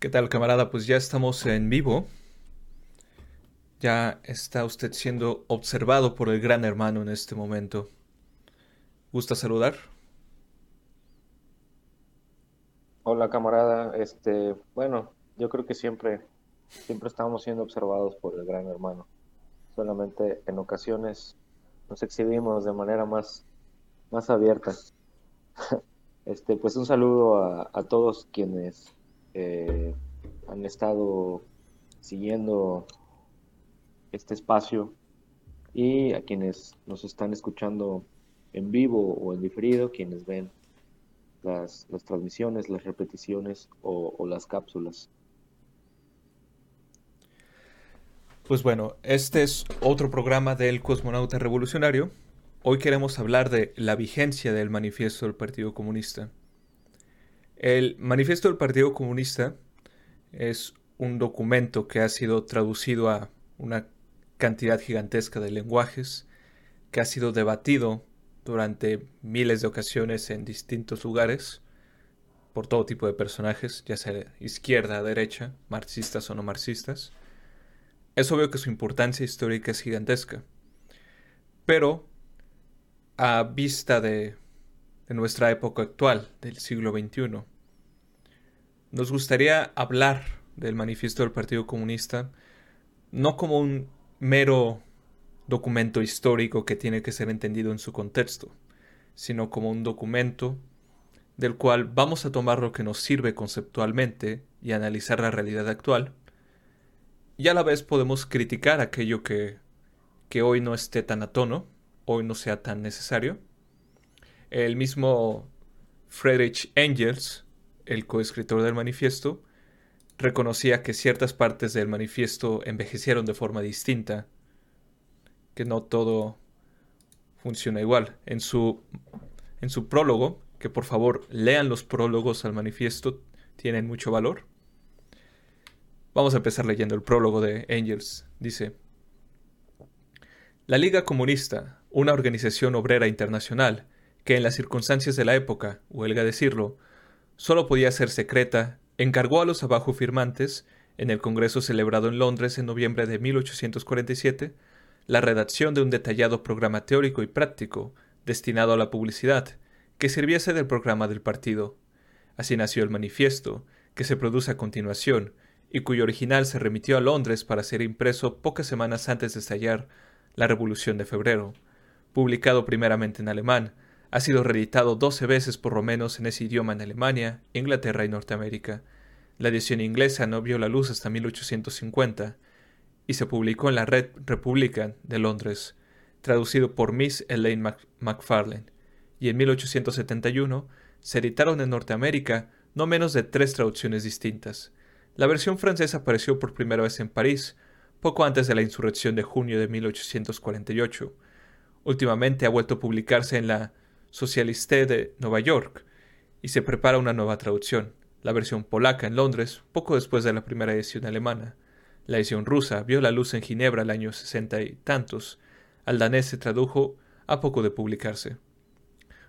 ¿Qué tal, camarada? Pues ya estamos en vivo. Ya está usted siendo observado por el gran hermano en este momento. ¿Gusta saludar? Hola, camarada. Este, bueno, yo creo que siempre, siempre estamos siendo observados por el gran hermano. Solamente en ocasiones nos exhibimos de manera más, más abierta. Este, pues un saludo a, a todos quienes eh, han estado siguiendo este espacio y a quienes nos están escuchando en vivo o en diferido, quienes ven las, transmisiones, las repeticiones o las cápsulas. Pues bueno, este es otro programa del Cosmonauta Revolucionario. Hoy queremos hablar de la vigencia del manifiesto del Partido Comunista. El manifiesto del Partido Comunista es un documento que ha sido traducido a una cantidad gigantesca de lenguajes, que ha sido debatido durante miles de ocasiones en distintos lugares por todo tipo de personajes, ya sea izquierda, derecha, marxistas o no marxistas. Es obvio que su importancia histórica es gigantesca, pero a vista de de nuestra época actual, del siglo XXI. Nos gustaría hablar del manifiesto del Partido Comunista no como un mero documento histórico que tiene que ser entendido en su contexto, sino como un documento del cual vamos a tomar lo que nos sirve conceptualmente y analizar la realidad actual, y a la vez podemos criticar aquello que, que hoy no esté tan a tono, hoy no sea tan necesario, el mismo Friedrich Engels, el coescritor del manifiesto, reconocía que ciertas partes del manifiesto envejecieron de forma distinta, que no todo funciona igual. En su, en su prólogo, que por favor lean los prólogos al manifiesto, tienen mucho valor. Vamos a empezar leyendo el prólogo de Engels. Dice, La Liga Comunista, una organización obrera internacional, que en las circunstancias de la época, huelga decirlo, solo podía ser secreta, encargó a los abajo firmantes, en el Congreso celebrado en Londres en noviembre de 1847, la redacción de un detallado programa teórico y práctico destinado a la publicidad, que sirviese del programa del partido. Así nació el manifiesto, que se produce a continuación, y cuyo original se remitió a Londres para ser impreso pocas semanas antes de estallar la Revolución de Febrero. Publicado primeramente en alemán, ha sido reeditado 12 veces por lo menos en ese idioma en Alemania, Inglaterra y Norteamérica. La edición inglesa no vio la luz hasta 1850 y se publicó en la Red Republican de Londres, traducido por Miss Elaine Macfarlane, y en 1871 se editaron en Norteamérica no menos de tres traducciones distintas. La versión francesa apareció por primera vez en París, poco antes de la insurrección de junio de 1848. Últimamente ha vuelto a publicarse en la Socialiste de Nueva York, y se prepara una nueva traducción, la versión polaca en Londres, poco después de la primera edición alemana. La edición rusa vio la luz en Ginebra el año sesenta y tantos. Al danés se tradujo a poco de publicarse.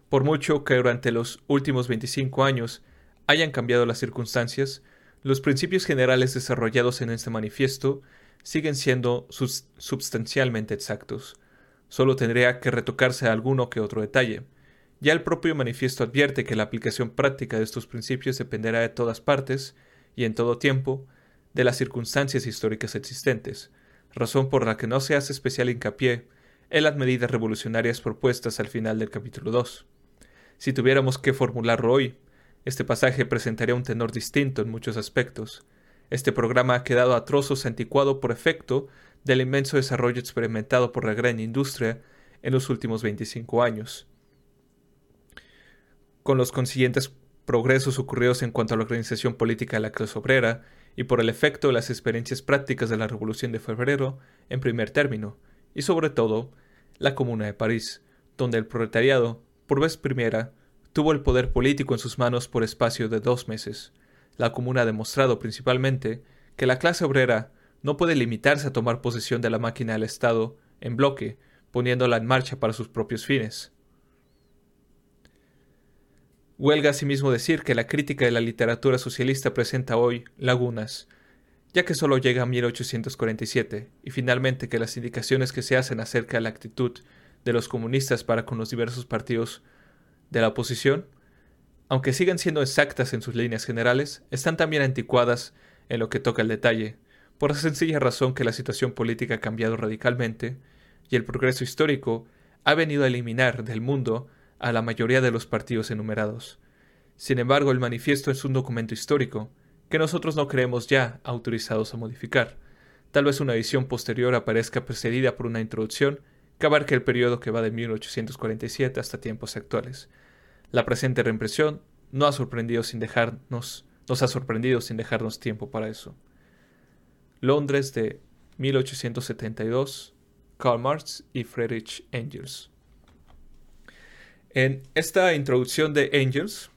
Por mucho que durante los últimos 25 años hayan cambiado las circunstancias, los principios generales desarrollados en este manifiesto siguen siendo substancialmente exactos. Solo tendría que retocarse alguno que otro detalle, ya el propio manifiesto advierte que la aplicación práctica de estos principios dependerá de todas partes y en todo tiempo de las circunstancias históricas existentes, razón por la que no se hace especial hincapié en las medidas revolucionarias propuestas al final del capítulo 2. Si tuviéramos que formularlo hoy, este pasaje presentaría un tenor distinto en muchos aspectos. Este programa ha quedado a trozos anticuado por efecto del inmenso desarrollo experimentado por la gran industria en los últimos 25 años con los consiguientes progresos ocurridos en cuanto a la organización política de la clase obrera y por el efecto de las experiencias prácticas de la Revolución de Febrero en primer término, y sobre todo la Comuna de París, donde el proletariado, por vez primera, tuvo el poder político en sus manos por espacio de dos meses. La Comuna ha demostrado principalmente que la clase obrera no puede limitarse a tomar posesión de la máquina del Estado en bloque, poniéndola en marcha para sus propios fines. Huelga asimismo decir que la crítica de la literatura socialista presenta hoy lagunas, ya que solo llega a 1847, y finalmente que las indicaciones que se hacen acerca de la actitud de los comunistas para con los diversos partidos de la oposición, aunque sigan siendo exactas en sus líneas generales, están también anticuadas en lo que toca el detalle, por la sencilla razón que la situación política ha cambiado radicalmente y el progreso histórico ha venido a eliminar del mundo a la mayoría de los partidos enumerados. Sin embargo, el manifiesto es un documento histórico que nosotros no creemos ya autorizados a modificar. Tal vez una edición posterior aparezca precedida por una introducción que abarque el periodo que va de 1847 hasta tiempos actuales. La presente reimpresión no ha sorprendido sin dejarnos, nos ha sorprendido sin dejarnos tiempo para eso. Londres de 1872, Karl Marx y Friedrich Engels. En esta introducción de Engels,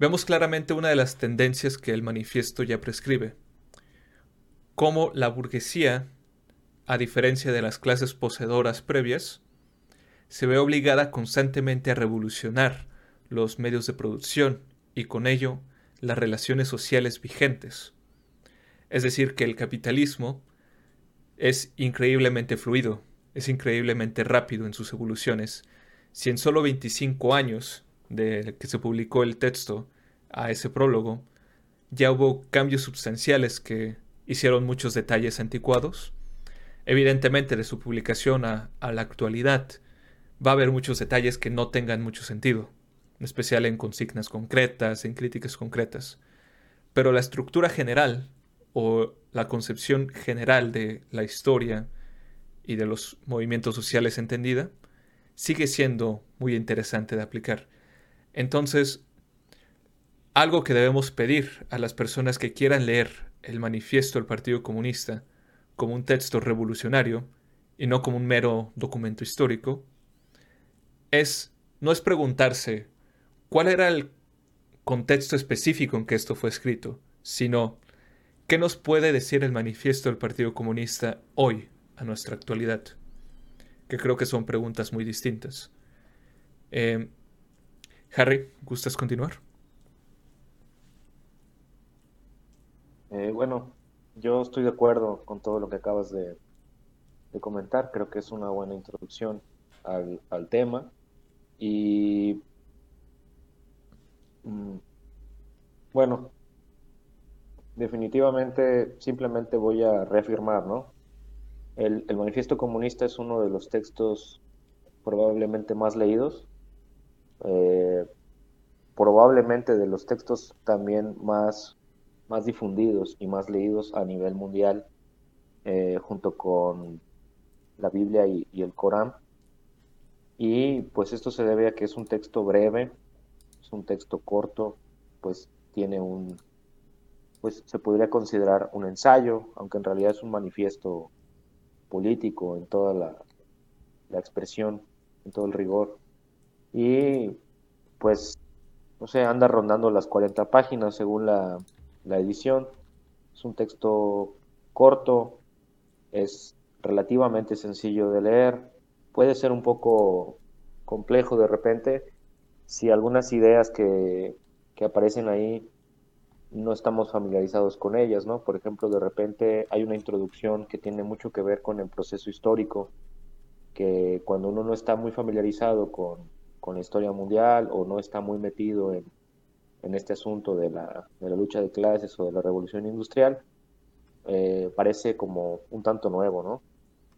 vemos claramente una de las tendencias que el manifiesto ya prescribe, cómo la burguesía, a diferencia de las clases poseedoras previas, se ve obligada constantemente a revolucionar los medios de producción y con ello las relaciones sociales vigentes, es decir, que el capitalismo es increíblemente fluido, es increíblemente rápido en sus evoluciones. Si en solo 25 años de que se publicó el texto a ese prólogo, ya hubo cambios sustanciales que hicieron muchos detalles anticuados, evidentemente de su publicación a, la actualidad va a haber muchos detalles que no tengan mucho sentido, en especial en consignas concretas, en críticas concretas. Pero la estructura general o la concepción general de la historia y de los movimientos sociales entendida sigue siendo muy interesante de aplicar. Entonces, algo que debemos pedir a las personas que quieran leer el manifiesto del Partido Comunista como un texto revolucionario y no como un mero documento histórico, es no es preguntarse cuál era el contexto específico en que esto fue escrito, sino ¿Qué nos puede decir el manifiesto del Partido Comunista hoy, a nuestra actualidad? Que creo que son preguntas muy distintas. Eh, Harry, ¿gustas continuar? Eh, bueno, yo estoy de acuerdo con todo lo que acabas de, comentar. Creo que es una buena introducción al, tema. Y mm, bueno, definitivamente simplemente voy a reafirmar, ¿no? El, manifiesto comunista es uno de los textos probablemente más leídos, eh, probablemente de los textos también más, más difundidos y más leídos a nivel mundial, eh, junto con la Biblia y, y el Corán. Y pues esto se debe a que es un texto breve, es un texto corto, pues tiene un, pues se podría considerar un ensayo, aunque en realidad es un manifiesto político en toda la, expresión, en todo el rigor. Y pues, no sé, anda rondando las 40 páginas según la, la edición. Es un texto corto, es relativamente sencillo de leer, puede ser un poco complejo de repente si algunas ideas que, que aparecen ahí no estamos familiarizados con ellas, ¿no? Por ejemplo, de repente hay una introducción que tiene mucho que ver con el proceso histórico, que cuando uno no está muy familiarizado con, con la historia mundial o no está muy metido en, en este asunto de la, de la, lucha de clases o de la revolución industrial, eh, parece como un tanto nuevo, ¿no?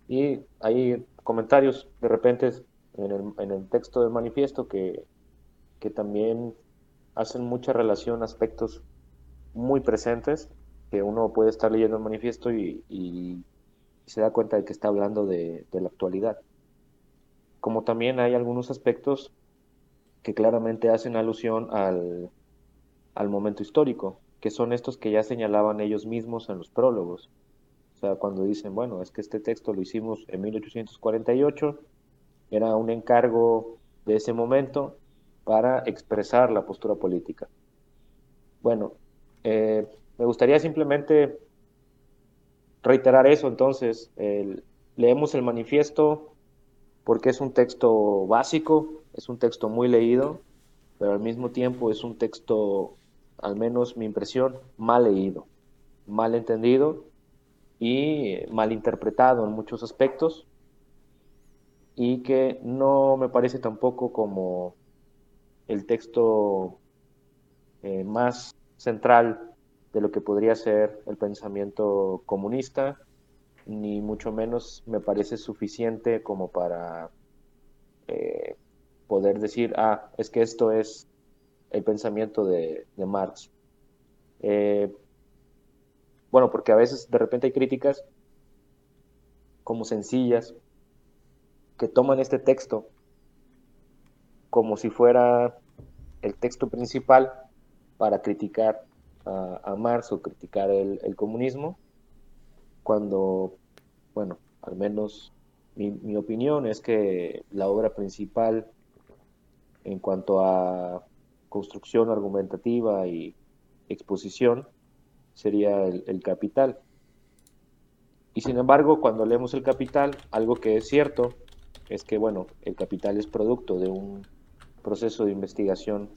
Y hay comentarios de repente en el, en el texto del manifiesto que, que también hacen mucha relación a aspectos muy presentes que uno puede estar leyendo el manifiesto y, se da cuenta de que está hablando de, la actualidad. Como también hay algunos aspectos que claramente hacen alusión al, al momento histórico, que son estos que ya señalaban ellos mismos en los prólogos. O sea, cuando dicen, bueno, es que este texto lo hicimos en 1848, era un encargo de ese momento para expresar la postura política. Bueno, eh, me gustaría simplemente reiterar eso, entonces, leemos el manifiesto porque es un texto básico, es un texto muy leído, pero al mismo tiempo es un texto, al menos mi impresión, mal leído, mal entendido y mal interpretado en muchos aspectos y que no me parece tampoco como el texto eh, más central de lo que podría ser el pensamiento comunista, ni mucho menos me parece suficiente como para eh, poder decir, ah, es que esto es el pensamiento de, Marx. Eh, bueno, porque a veces de repente hay críticas como sencillas que toman este texto como si fuera el texto principal para criticar a, Marx o criticar el, comunismo, cuando, bueno, al menos mi, opinión es que la obra principal en cuanto a construcción argumentativa y exposición sería el, capital. Y sin embargo, cuando leemos el capital, algo que es cierto es que, bueno, el capital es producto de un proceso de investigación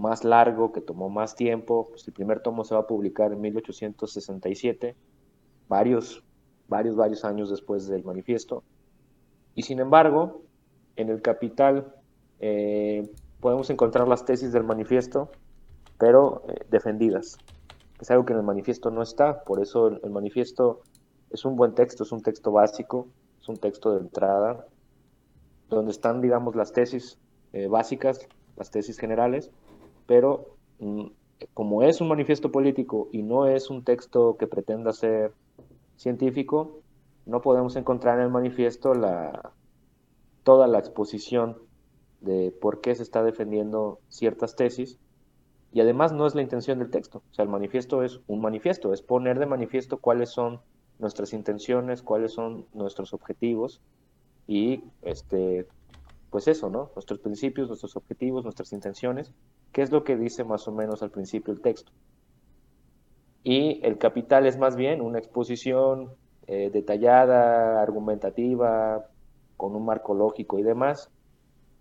más largo, que tomó más tiempo. Pues el primer tomo se va a publicar en 1867, varios, varios, varios años después del manifiesto. Y sin embargo, en el Capital eh, podemos encontrar las tesis del manifiesto, pero eh, defendidas. Es algo que en el manifiesto no está, por eso el manifiesto es un buen texto, es un texto básico, es un texto de entrada, donde están, digamos, las tesis eh, básicas, las tesis generales, pero mm, como es un manifiesto político y no es un texto que pretenda ser científico, no podemos encontrar en el manifiesto la, toda la exposición de por qué se está defendiendo ciertas tesis y además no es la intención del texto. O sea, el manifiesto es un manifiesto, es poner de manifiesto cuáles son nuestras intenciones, cuáles son nuestros objetivos y este pues eso, ¿no? Nuestros principios, nuestros objetivos, nuestras intenciones, qué es lo que dice más o menos al principio el texto. Y el capital es más bien una exposición eh, detallada, argumentativa, con un marco lógico y demás,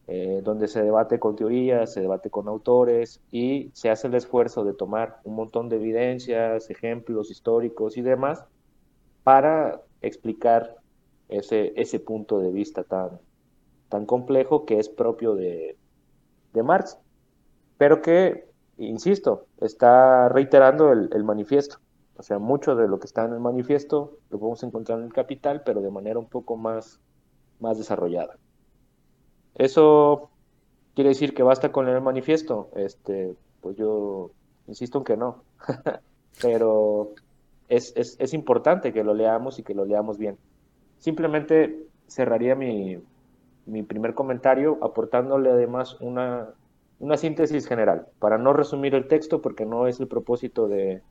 eh, donde se debate con teorías, se debate con autores y se hace el esfuerzo de tomar un montón de evidencias, ejemplos históricos y demás para explicar ese, ese punto de vista tan, tan complejo que es propio de, Marx, pero que, insisto, está reiterando el, manifiesto. O sea, mucho de lo que está en el manifiesto lo podemos encontrar en el capital, pero de manera un poco más, más desarrollada. ¿Eso quiere decir que basta con leer el manifiesto? Este, pues yo insisto en que no. pero es, es importante que lo leamos y que lo leamos bien. Simplemente cerraría mi, mi primer comentario aportándole además una, síntesis general, para no resumir el texto porque no es el propósito de,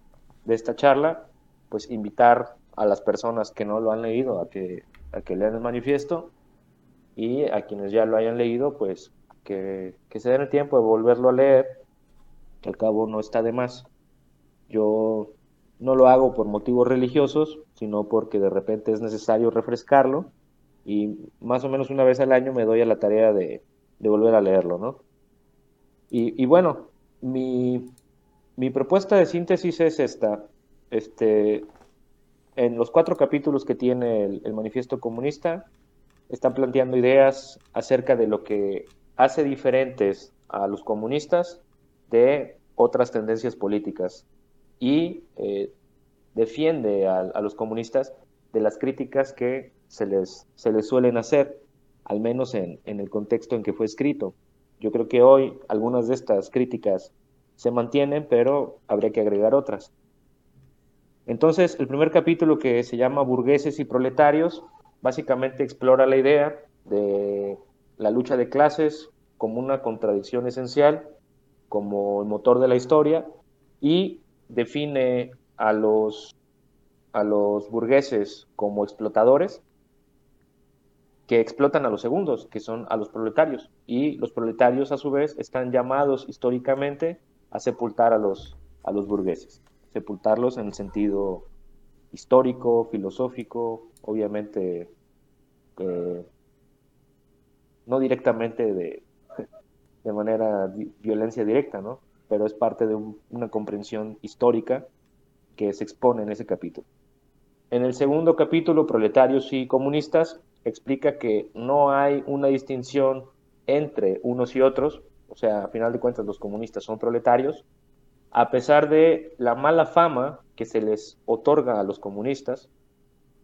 esta charla, pues invitar a las personas que no lo han leído a que, a que lean el manifiesto y a quienes ya lo hayan leído, pues que, que se den el tiempo de volverlo a leer, que al cabo no está de más. Yo no lo hago por motivos religiosos, sino porque de repente es necesario refrescarlo y más o menos una vez al año me doy a la tarea de, volver a leerlo, ¿no? Y, bueno, mi, propuesta de síntesis es esta. Este, en los cuatro capítulos que tiene el, manifiesto comunista, están planteando ideas acerca de lo que hace diferentes a los comunistas de otras tendencias políticas y eh, defiende a, los comunistas de las críticas que se les, se les suelen hacer, al menos en, en el contexto en que fue escrito. Yo creo que hoy algunas de estas críticas se mantienen, pero habría que agregar otras. Entonces, el primer capítulo que se llama Burgueses y Proletarios, básicamente explora la idea de la lucha de clases como una contradicción esencial, como el motor de la historia, y define a los, a los burgueses como explotadores que explotan a los segundos, que son a los proletarios. Y los proletarios, a su vez, están llamados históricamente a sepultar a los, a los burgueses, sepultarlos en el sentido histórico, filosófico, obviamente eh, no directamente de, de manera violencia directa, ¿no? Pero es parte de una comprensión histórica que se expone en ese capítulo. En el segundo capítulo, Proletarios y Comunistas, explica que no hay una distinción entre unos y otros, o sea, a final de cuentas los comunistas son proletarios, a pesar de la mala fama que se les otorga a los comunistas,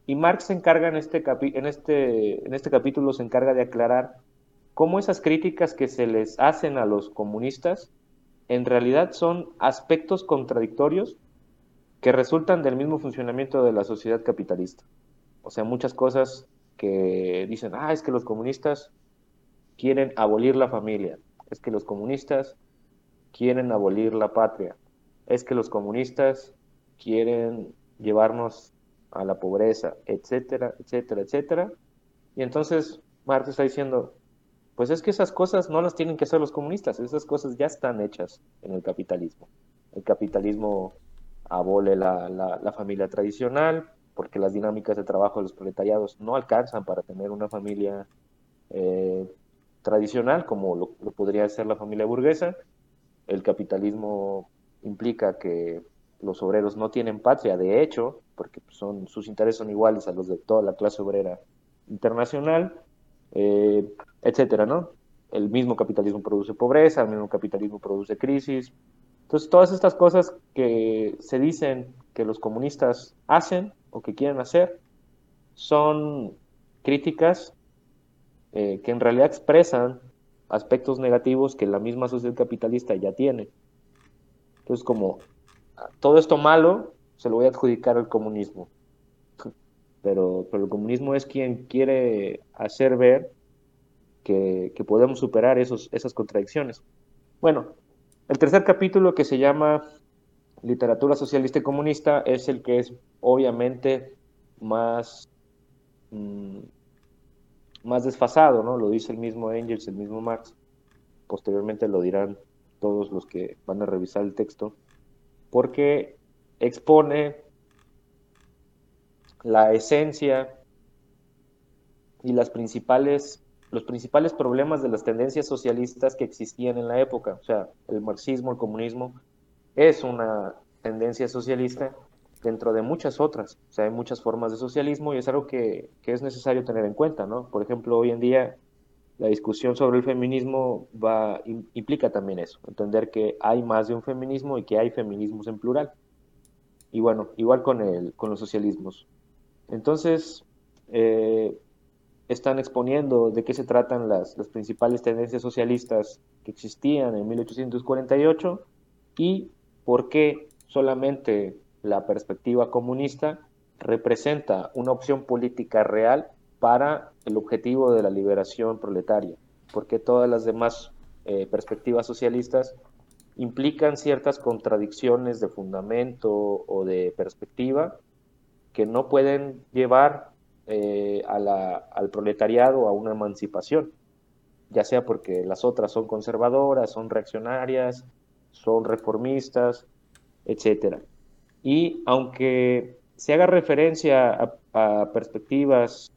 y Marx se encarga en este, en este, en este capítulo, se encarga de aclarar cómo esas críticas que se les hacen a los comunistas en realidad son aspectos contradictorios que resultan del mismo funcionamiento de la sociedad capitalista. O sea, muchas cosas que dicen, ah, es que los comunistas quieren abolir la familia, es que los comunistas quieren abolir la patria, es que los comunistas quieren llevarnos a la pobreza, etcétera, etcétera, etcétera. Y entonces Marx está diciendo, pues es que esas cosas no las tienen que hacer los comunistas, esas cosas ya están hechas en el capitalismo. El capitalismo abole la, la, familia tradicional porque las dinámicas de trabajo de los proletariados no alcanzan para tener una familia eh, tradicional como lo, podría ser la familia burguesa. El capitalismo implica que los obreros no tienen patria, de hecho, porque son, sus intereses son iguales a los de toda la clase obrera internacional, eh, etcétera, ¿no? El mismo capitalismo produce pobreza, el mismo capitalismo produce crisis. Entonces, todas estas cosas que se dicen que los comunistas hacen o que quieren hacer son críticas eh, que en realidad expresan aspectos negativos que la misma sociedad capitalista ya tiene. Entonces, como todo esto malo se lo voy a adjudicar al comunismo. Pero, pero el comunismo es quien quiere hacer ver que, podemos superar esos, esas contradicciones. Bueno, el tercer capítulo que se llama Literatura Socialista y Comunista es el que es obviamente más, mm, más desfasado, ¿no? Lo dice el mismo Engels, el mismo Marx. Posteriormente lo dirán todos los que van a revisar el texto porque expone la esencia y las principales, los principales problemas de las tendencias socialistas que existían en la época. O sea, el marxismo, el comunismo, es una tendencia socialista dentro de muchas otras. O sea, hay muchas formas de socialismo y es algo que, que es necesario tener en cuenta, ¿no? Por ejemplo, hoy en día la discusión sobre el feminismo va, implica también eso, entender que hay más de un feminismo y que hay feminismos en plural. Y bueno, igual con, el, con los socialismos. Entonces, eh, están exponiendo de qué se tratan las, las principales tendencias socialistas que existían en 1848 y por qué solamente la perspectiva comunista representa una opción política real para el objetivo de la liberación proletaria, porque todas las demás eh, perspectivas socialistas implican ciertas contradicciones de fundamento o de perspectiva que no pueden llevar eh, al proletariado a una emancipación, ya sea porque las otras son conservadoras, son reaccionarias, son reformistas, etc. Y aunque se haga referencia a perspectivas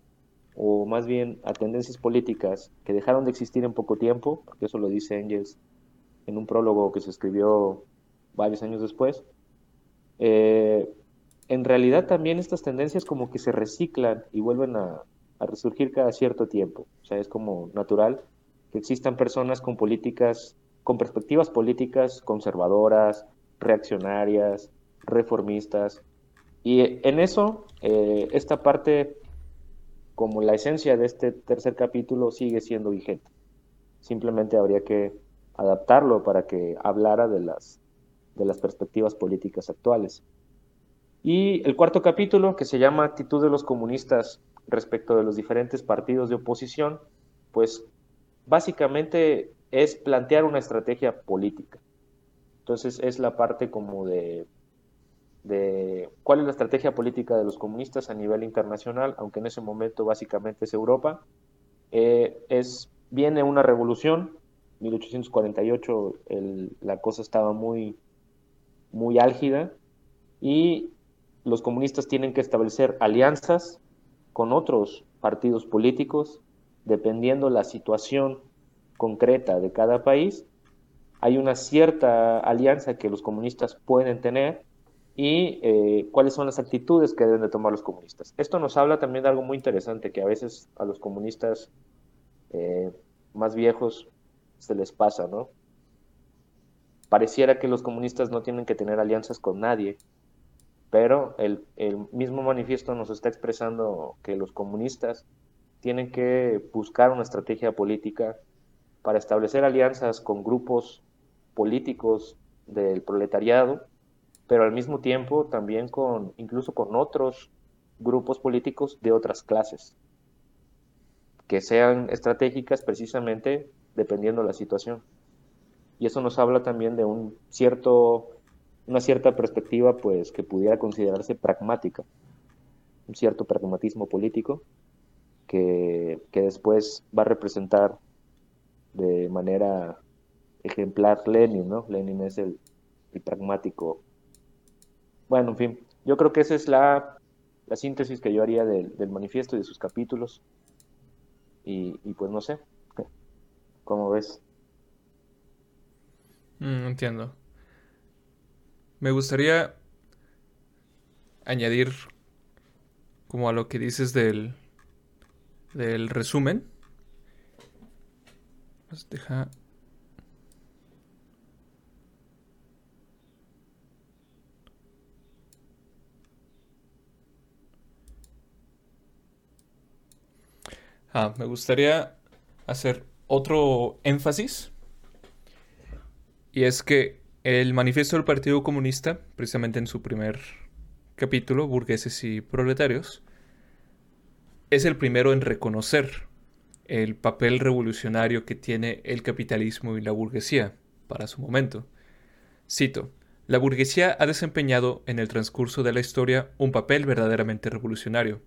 o más bien a tendencias políticas que dejaron de existir en poco tiempo, porque eso lo dice Engels en un prólogo que se escribió varios años después, eh, en realidad también estas tendencias como que se reciclan y vuelven a, a, resurgir cada cierto tiempo. O sea, es como natural que existan personas con políticas, con perspectivas políticas conservadoras, reaccionarias, reformistas. Y en eso, eh, esta parte como la esencia de este tercer capítulo sigue siendo vigente. Simplemente habría que adaptarlo para que hablara de las, de las perspectivas políticas actuales. Y el cuarto capítulo, que se llama Actitud de los comunistas respecto de los diferentes partidos de oposición, pues básicamente es plantear una estrategia política. Entonces es la parte como de de cuál es la estrategia política de los comunistas a nivel internacional, aunque en ese momento básicamente es Europa. Eh, es, viene una revolución, 1848 la cosa estaba muy, muy álgida y los comunistas tienen que establecer alianzas con otros partidos políticos dependiendo la situación concreta de cada país, hay una cierta alianza que los comunistas pueden tener y eh, cuáles son las actitudes que deben de tomar los comunistas. Esto nos habla también de algo muy interesante, que a veces a los comunistas eh, más viejos se les pasa, ¿no? Pareciera que los comunistas no tienen que tener alianzas con nadie, pero el, el mismo manifiesto nos está expresando que los comunistas tienen que buscar una estrategia política para establecer alianzas con grupos políticos del proletariado, pero al mismo tiempo también con incluso con otros grupos políticos de otras clases que sean estratégicas precisamente dependiendo de la situación. Y eso nos habla también de un cierto una cierta perspectiva pues que pudiera considerarse pragmática, un cierto pragmatismo político que, después va a representar de manera ejemplar Lenin, ¿no? Lenin es el, pragmático. Bueno, en fin, yo creo que esa es la, síntesis que yo haría del, manifiesto y de sus capítulos. Y, pues no sé, ¿cómo ves? Mm, entiendo. Me gustaría añadir como a lo que dices del, del resumen. Pues deja... Ah, me gustaría hacer otro énfasis. Y es que el manifiesto del Partido Comunista, precisamente en su primer capítulo, Burgueses y Proletarios, es el primero en reconocer el papel revolucionario que tiene el capitalismo y la burguesía para su momento. Cito, la burguesía ha desempeñado en el transcurso de la historia un papel verdaderamente revolucionario.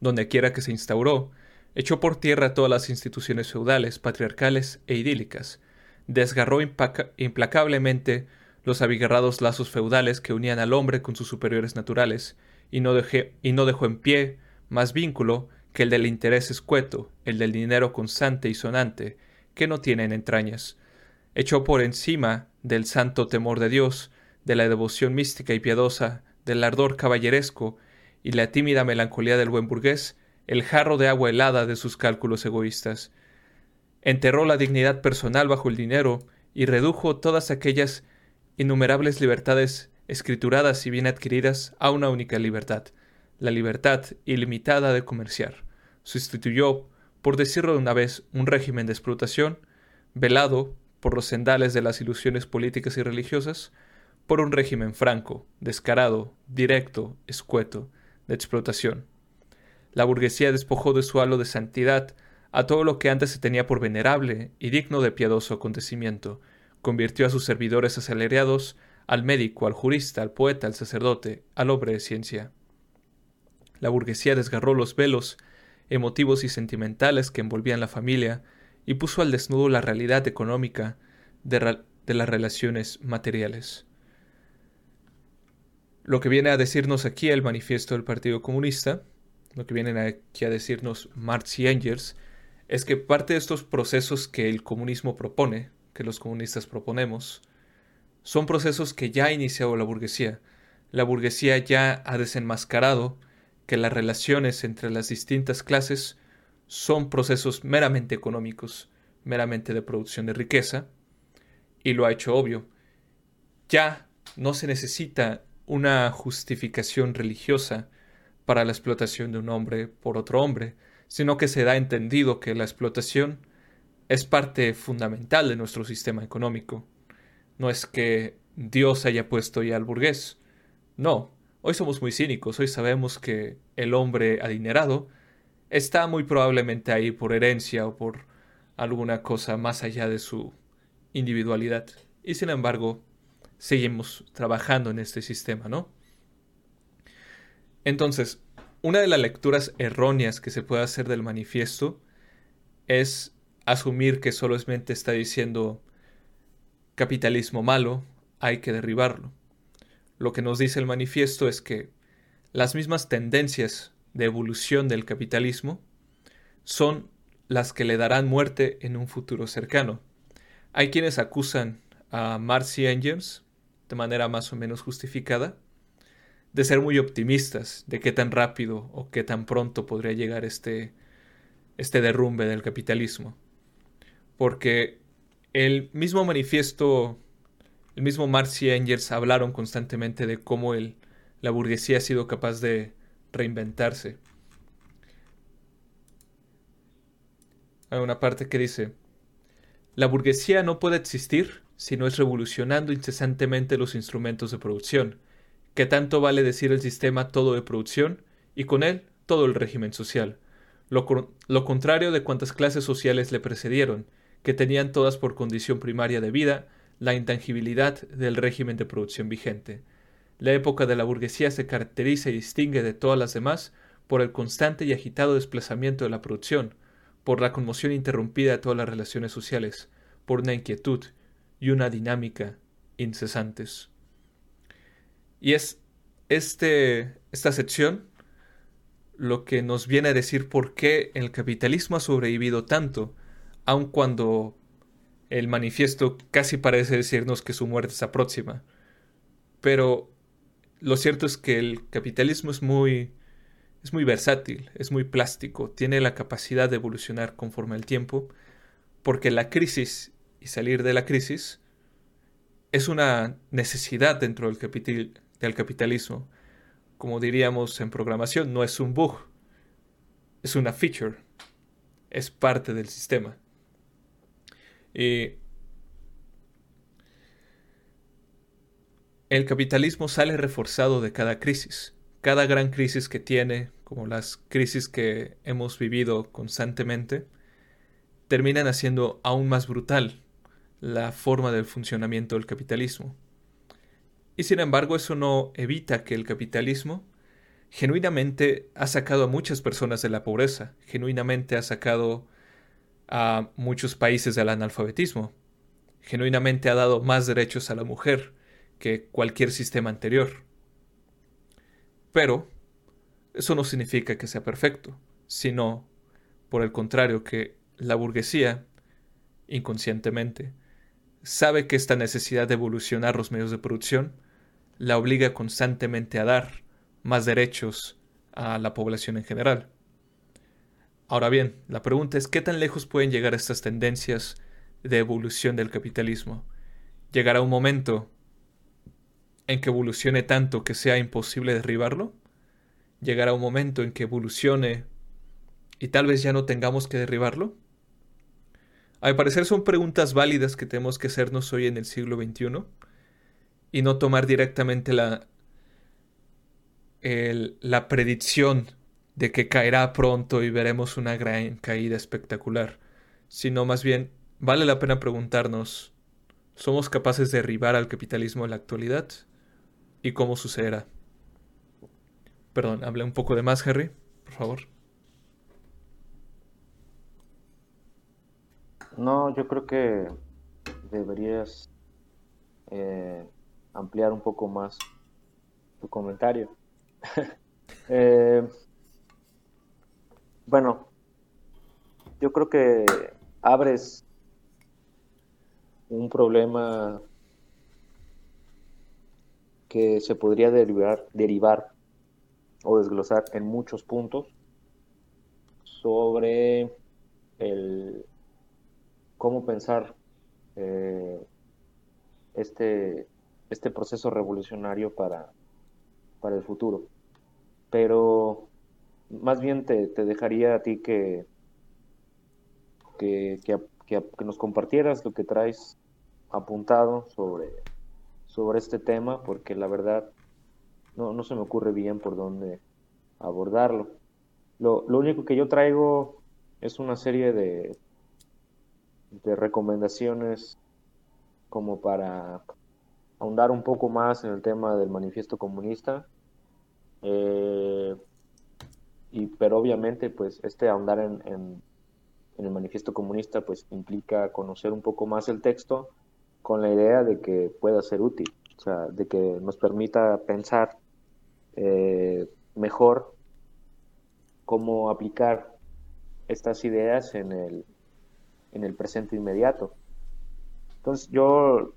Donde quiera que se instauró, echó por tierra todas las instituciones feudales, patriarcales e idílicas, desgarró implacablemente los abigarrados lazos feudales que unían al hombre con sus superiores naturales, y no, dejó en pie más vínculo que el del interés escueto, el del dinero constante y sonante, que no tienen entrañas. Echó por encima del santo temor de Dios, de la devoción mística y piadosa, del ardor caballeresco y la tímida melancolía del buen burgués, el jarro de agua helada de sus cálculos egoístas. Enterró la dignidad personal bajo el dinero y redujo todas aquellas innumerables libertades escrituradas y bien adquiridas a una única libertad, la libertad ilimitada de comerciar. Sustituyó, por decirlo de una vez, un régimen de explotación, velado por los sendales de las ilusiones políticas y religiosas, por un régimen franco, descarado, directo, escueto, de explotación. La burguesía despojó de su halo de santidad a todo lo que antes se tenía por venerable y digno de piadoso acontecimiento, convirtió a sus servidores asalariados al médico, al jurista, al poeta, al sacerdote, al hombre de ciencia. La burguesía desgarró los velos emotivos y sentimentales que envolvían la familia y puso al desnudo la realidad económica de, las relaciones materiales. Lo que viene a decirnos aquí el manifiesto del Partido Comunista, lo que vienen aquí a decirnos Marx y Engels, es que parte de estos procesos que el comunismo propone, que los comunistas proponemos, son procesos que ya ha iniciado la burguesía. La burguesía ya ha desenmascarado que las relaciones entre las distintas clases son procesos meramente económicos, meramente de producción de riqueza, y lo ha hecho obvio. Ya no se necesita una justificación religiosa para la explotación de un hombre por otro hombre, sino que se da entendido que la explotación es parte fundamental de nuestro sistema económico. No es que Dios haya puesto ya al burgués. No, Hoy somos muy cínicos, hoy sabemos que el hombre adinerado está muy probablemente ahí por herencia o por alguna cosa más allá de su individualidad. Y sin embargo, seguimos trabajando en este sistema, ¿no? Entonces, una de las lecturas erróneas que se puede hacer del manifiesto es asumir que solamente está diciendo capitalismo malo, hay que derribarlo. Lo que nos dice el manifiesto es que las mismas tendencias de evolución del capitalismo son las que le darán muerte en un futuro cercano. Hay quienes acusan a Marcy Engels, de manera más o menos justificada, de ser muy optimistas de qué tan rápido o qué tan pronto podría llegar este, este derrumbe del capitalismo. Porque el mismo manifiesto, el mismo Marx y Engels hablaron constantemente de cómo el, la burguesía ha sido capaz de reinventarse. Hay una parte que dice, la burguesía no puede existir si no es revolucionando incesantemente los instrumentos de producción, que tanto vale decir el sistema todo de producción y con él todo el régimen social, lo, contrario de cuantas clases sociales le precedieron, que tenían todas por condición primaria de vida la intangibilidad del régimen de producción vigente. La época de la burguesía se caracteriza y distingue de todas las demás por el constante y agitado desplazamiento de la producción, por la conmoción interrumpida de todas las relaciones sociales, por una inquietud y una dinámica incesantes. Y es este, esta sección lo que nos viene a decir por qué el capitalismo ha sobrevivido tanto, aun cuando el manifiesto casi parece decirnos que su muerte está próxima. Pero lo cierto es que el capitalismo es muy es muy versátil, es muy plástico, tiene la capacidad de evolucionar conforme al tiempo, porque la crisis y salir de la crisis es una necesidad dentro del, del capitalismo. Como diríamos en programación, no es un bug, es una feature, es parte del sistema. Y el capitalismo sale reforzado de cada crisis. Cada gran crisis que tiene, como las crisis que hemos vivido constantemente, terminan haciendo aún más brutal la forma del funcionamiento del capitalismo. Y sin embargo eso no evita que el capitalismo genuinamente ha sacado a muchas personas de la pobreza, genuinamente ha sacado a muchos países del analfabetismo, genuinamente ha dado más derechos a la mujer que cualquier sistema anterior. Pero eso no significa que sea perfecto, sino, por el contrario, que la burguesía, inconscientemente, sabe que esta necesidad de evolucionar los medios de producción la obliga constantemente a dar más derechos a la población en general. Ahora bien, la pregunta es qué tan lejos pueden llegar estas tendencias de evolución del capitalismo. ¿Llegará un momento en que evolucione tanto que sea imposible derribarlo? ¿Llegará un momento en que evolucione y tal vez ya no tengamos que derribarlo? A mi parecer son preguntas válidas que tenemos que hacernos hoy en el siglo XXI y no tomar directamente la, la predicción de que caerá pronto y veremos una gran caída espectacular, sino más bien vale la pena preguntarnos, ¿somos capaces de derribar al capitalismo en la actualidad? ¿Y cómo sucederá? Perdón, hablé un poco de más, Harry, por favor. No, yo creo que deberías eh, ampliar un poco más tu comentario. Eh, bueno, yo creo que abres un problema que se podría derivar, derivar o desglosar en muchos puntos sobre el cómo pensar eh, este, este proceso revolucionario para, para el futuro. Pero más bien te, dejaría a ti que, que, nos compartieras lo que traes apuntado sobre, sobre este tema, porque la verdad no, no se me ocurre bien por dónde abordarlo. Lo, lo único que yo traigo es una serie de, de recomendaciones como para ahondar un poco más en el tema del manifiesto comunista. Eh, y, pero obviamente, pues, este ahondar en, en, el manifiesto comunista, pues, implica conocer un poco más el texto con la idea de que pueda ser útil, o sea, de que nos permita pensar eh, mejor cómo aplicar estas ideas en el, en el presente inmediato. Entonces yo,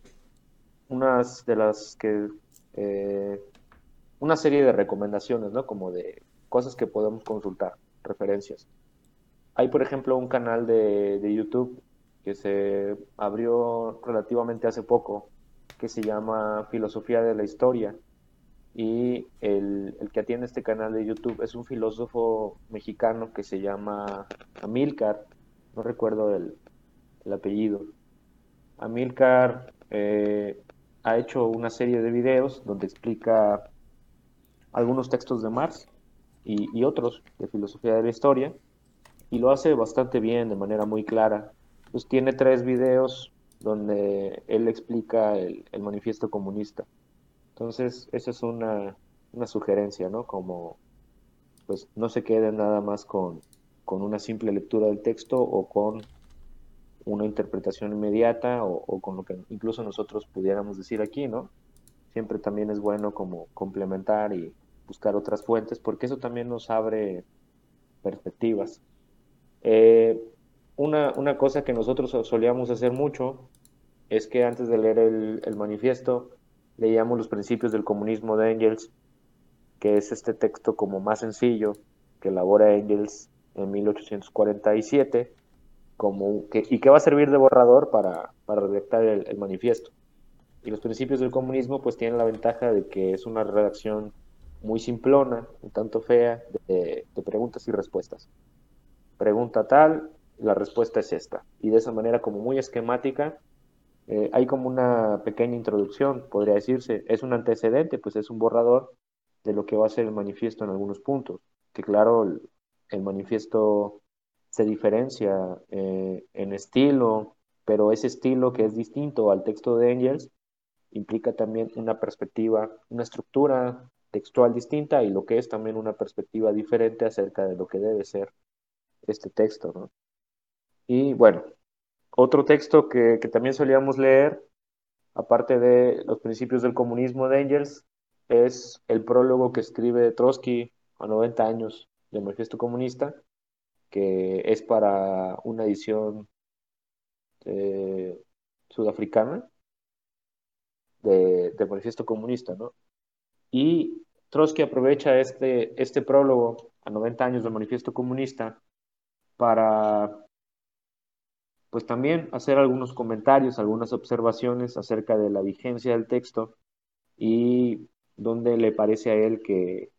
unas de las que, eh, una serie de recomendaciones, ¿no? Como de cosas que podemos consultar, referencias. Hay, por ejemplo, un canal de, de YouTube que se abrió relativamente hace poco, que se llama Filosofía de la Historia. Y el, el, que atiende este canal de YouTube es un filósofo mexicano que se llama Amilcar, no recuerdo el, el apellido. Amilcar eh, ha hecho una serie de videos donde explica algunos textos de Marx y, otros de filosofía de la historia y lo hace bastante bien, de manera muy clara. Pues tiene tres videos donde él explica el, el manifiesto comunista. Entonces, esa es una, una, sugerencia, ¿no? Como, pues, no se queden nada más con, con una simple lectura del texto o con una interpretación inmediata o, con lo que incluso nosotros pudiéramos decir aquí, ¿no? Siempre también es bueno como complementar y buscar otras fuentes porque eso también nos abre perspectivas. Eh, una, una, cosa que nosotros solíamos hacer mucho es que antes de leer el, el manifiesto leíamos los principios del comunismo de Engels, que es este texto como más sencillo que elabora Engels en 1847 como que, y que va a servir de borrador para, para redactar el, manifiesto. Y los principios del comunismo pues tienen la ventaja de que es una redacción muy simplona, un tanto fea, de, preguntas y respuestas. Pregunta tal, la respuesta es esta. Y de esa manera como muy esquemática, eh, hay como una pequeña introducción, podría decirse. Es un antecedente, pues es un borrador de lo que va a ser el manifiesto en algunos puntos. Que claro, el manifiesto se diferencia eh, en estilo, pero ese estilo que es distinto al texto de Engels implica también una perspectiva, una estructura textual distinta y lo que es también una perspectiva diferente acerca de lo que debe ser este texto. ¿no? Y bueno, otro texto que, también solíamos leer, aparte de los principios del comunismo de Engels, es el prólogo que escribe Trotsky a 90 años del Manifiesto Comunista, que es para una edición eh, sudafricana de, de, Manifiesto Comunista, ¿no? Y Trotsky aprovecha este, este prólogo a 90 años del Manifiesto Comunista para, pues también hacer algunos comentarios, algunas observaciones acerca de la vigencia del texto y donde le parece a él que,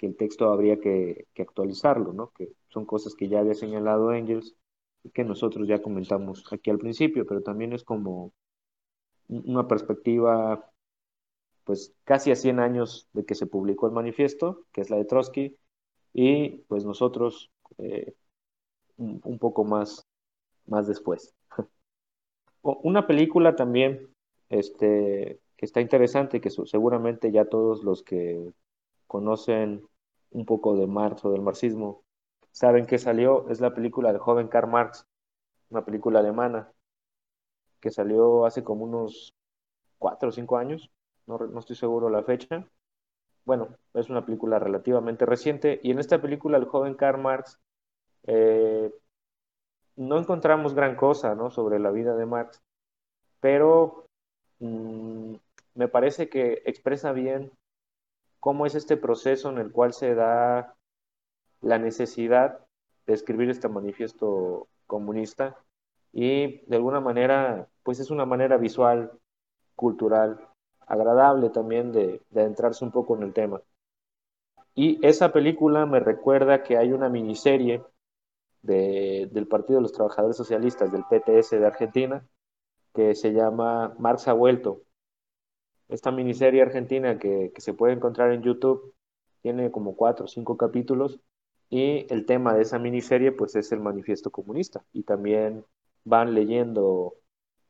que el texto habría que, actualizarlo, ¿no? Que son cosas que ya había señalado Engels y que nosotros ya comentamos aquí al principio, pero también es como una perspectiva, pues casi a 100 años de que se publicó el manifiesto, que es la de Trotsky, y pues nosotros eh, un, un, poco más, más después. una película también este, que está interesante, que seguramente ya todos los que conocen un poco de Marx o del marxismo saben que salió, es la película del joven Karl Marx, una película alemana, que salió hace como unos cuatro o cinco años, no, no estoy seguro la fecha. Bueno, es una película relativamente reciente y en esta película el joven Karl Marx eh, no encontramos gran cosa ¿no? sobre la vida de Marx, pero mmm, me parece que expresa bien cómo es este proceso en el cual se da la necesidad de escribir este manifiesto comunista y de alguna manera, pues es una manera visual, cultural, agradable también de, de adentrarse un poco en el tema. Y esa película me recuerda que hay una miniserie de, del Partido de los Trabajadores Socialistas, del PTS de Argentina, que se llama Marx ha vuelto. Esta miniserie argentina que, que se puede encontrar en YouTube tiene como cuatro o cinco capítulos y el tema de esa miniserie pues es el manifiesto comunista y también van leyendo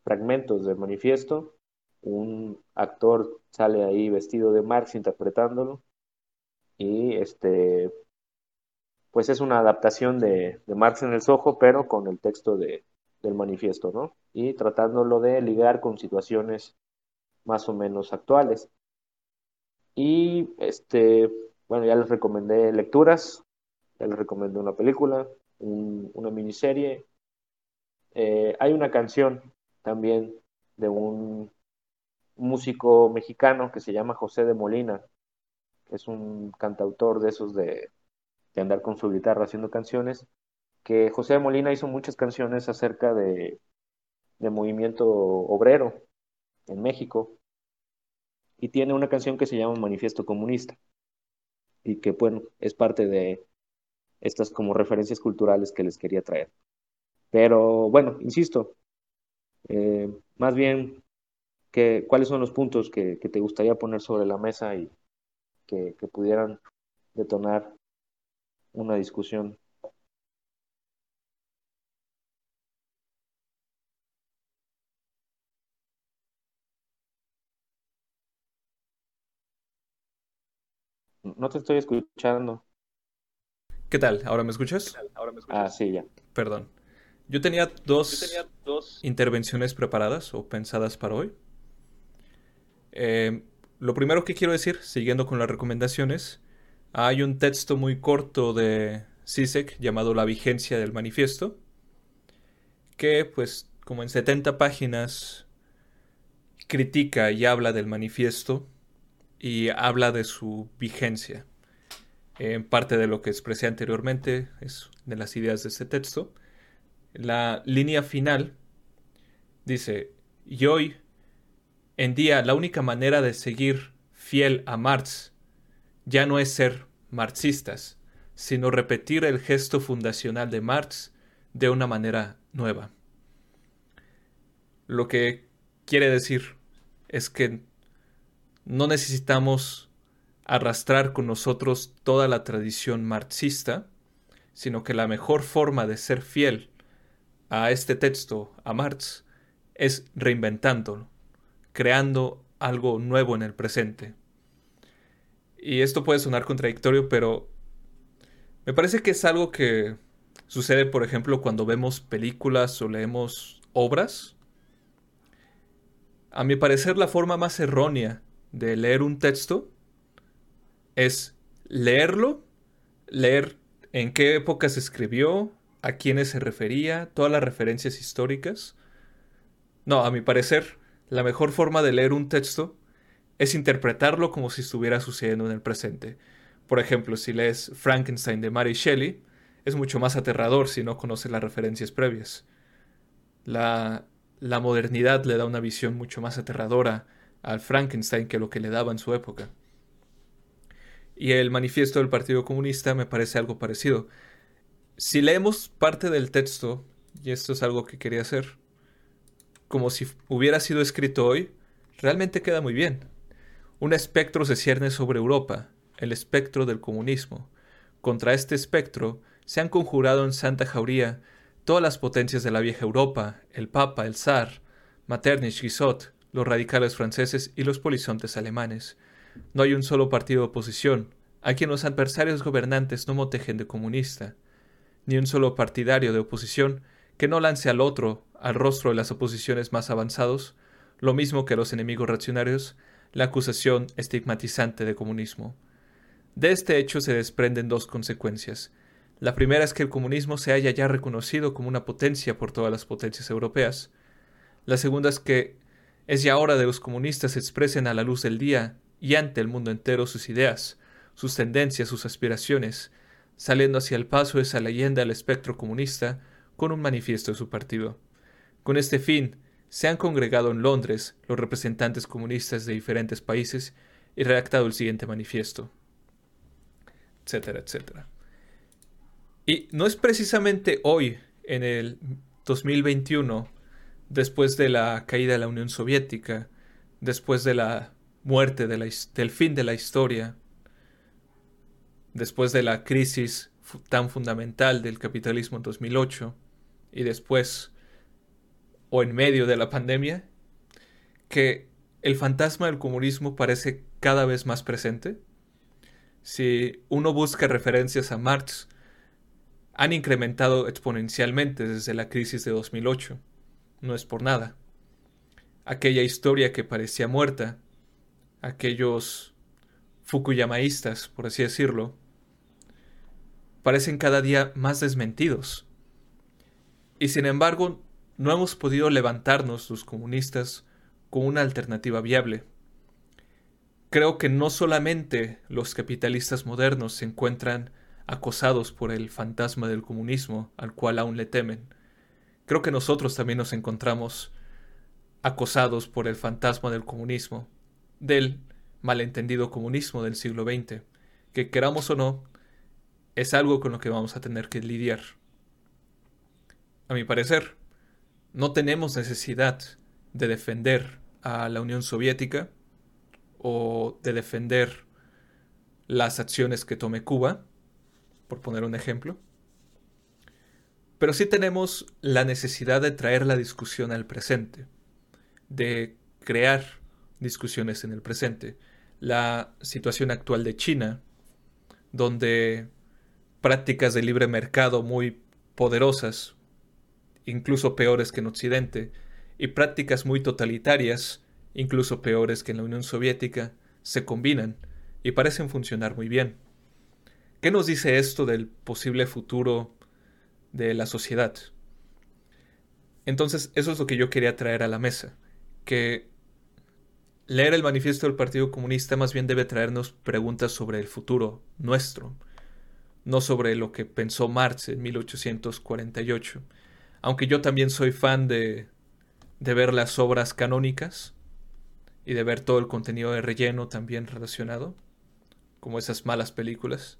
fragmentos del manifiesto, un actor sale ahí vestido de Marx interpretándolo y este pues es una adaptación de, de Marx en el Soho pero con el texto de, del manifiesto, ¿no? Y tratándolo de ligar con situaciones más o menos actuales. Y este, bueno, ya les recomendé lecturas, ya les recomendé una película, una miniserie. Eh, hay una canción también de un músico mexicano que se llama José de Molina, que es un cantautor de esos de, de andar con su guitarra haciendo canciones, que José de Molina hizo muchas canciones acerca de, de movimiento obrero en México y tiene una canción que se llama Manifiesto Comunista y que bueno, es parte de estas como referencias culturales que les quería traer. Pero bueno, insisto, eh, más bien, que, ¿cuáles son los puntos que, que, te gustaría poner sobre la mesa y que, que pudieran detonar una discusión No te estoy escuchando. ¿Qué tal? ¿Ahora me escuchas? ¿Ahora me escuchas? Ah, sí, ya. Perdón. Yo tenía dos, intervenciones preparadas o pensadas para hoy. Eh, lo primero que quiero decir, siguiendo con las recomendaciones, hay un texto muy corto de CISEC llamado La vigencia del manifiesto, que pues como en 70 páginas critica y habla del manifiesto y habla de su vigencia. En parte de lo que expresé anteriormente es de las ideas de este texto. La línea final dice, y hoy en día la única manera de seguir fiel a Marx ya no es ser marxistas, sino repetir el gesto fundacional de Marx de una manera nueva. Lo que quiere decir es que no necesitamos arrastrar con nosotros toda la tradición marxista, sino que la mejor forma de ser fiel a este texto, a Marx, es reinventándolo, creando algo nuevo en el presente. Y esto puede sonar contradictorio, pero me parece que es algo que sucede, por ejemplo, cuando vemos películas o leemos obras. A mi parecer, la forma más errónea de leer un texto es leerlo, leer en qué época se escribió, a quiénes se refería, todas las referencias históricas. No, a mi parecer, la mejor forma de leer un texto es interpretarlo como si estuviera sucediendo en el presente. Por ejemplo, si lees Frankenstein de Mary Shelley, es mucho más aterrador si no conoces las referencias previas. La, la modernidad le da una visión mucho más aterradora al Frankenstein que lo que le daba en su época. Y el manifiesto del Partido Comunista me parece algo parecido. Si leemos parte del texto, y esto es algo que quería hacer, como si hubiera sido escrito hoy, realmente queda muy bien. Un espectro se cierne sobre Europa, el espectro del comunismo. Contra este espectro se han conjurado en Santa Jauría todas las potencias de la vieja Europa, el Papa, el Zar, Metternich, Guizot, los radicales franceses y los polizontes alemanes. No hay un solo partido de oposición, a quien los adversarios gobernantes no motejen de comunista, ni un solo partidario de oposición que no lance al otro, al rostro de las oposiciones más avanzados, lo mismo que a los enemigos reaccionarios, la acusación estigmatizante de comunismo. De este hecho se desprenden dos consecuencias. La primera es que el comunismo se haya ya reconocido como una potencia por todas las potencias europeas. La segunda es que es ya hora de los comunistas expresen a la luz del día y ante el mundo entero sus ideas, sus tendencias, sus aspiraciones, saliendo hacia el paso esa leyenda al espectro comunista con un manifiesto de su partido. Con este fin, se han congregado en Londres los representantes comunistas de diferentes países y redactado el siguiente manifiesto, etcétera, etcétera. Y no es precisamente hoy, en el 2021, después de la caída de la Unión Soviética, después de la muerte del fin de la historia, después de la crisis tan fundamental del capitalismo en 2008 y después o en medio de la pandemia, que el fantasma del comunismo parece cada vez más presente. Si uno busca referencias a Marx, han incrementado exponencialmente desde la crisis de 2008 no es por nada. Aquella historia que parecía muerta, aquellos fukuyamaístas, por así decirlo, parecen cada día más desmentidos. Y sin embargo, no hemos podido levantarnos los comunistas con una alternativa viable. Creo que no solamente los capitalistas modernos se encuentran acosados por el fantasma del comunismo al cual aún le temen. Creo que nosotros también nos encontramos acosados por el fantasma del comunismo, del malentendido comunismo del siglo XX, que queramos o no, es algo con lo que vamos a tener que lidiar. A mi parecer, no tenemos necesidad de defender a la Unión Soviética o de defender las acciones que tome Cuba, por poner un ejemplo. Pero sí tenemos la necesidad de traer la discusión al presente, de crear discusiones en el presente. La situación actual de China, donde prácticas de libre mercado muy poderosas, incluso peores que en Occidente, y prácticas muy totalitarias, incluso peores que en la Unión Soviética, se combinan y parecen funcionar muy bien. ¿Qué nos dice esto del posible futuro de la sociedad? Entonces, eso es lo que yo quería traer a la mesa, que leer el manifiesto del Partido Comunista más bien debe traernos preguntas sobre el futuro nuestro, no sobre lo que pensó Marx en 1848. Aunque yo también soy fan de, de ver las obras canónicas y de ver todo el contenido de relleno también relacionado, como esas malas películas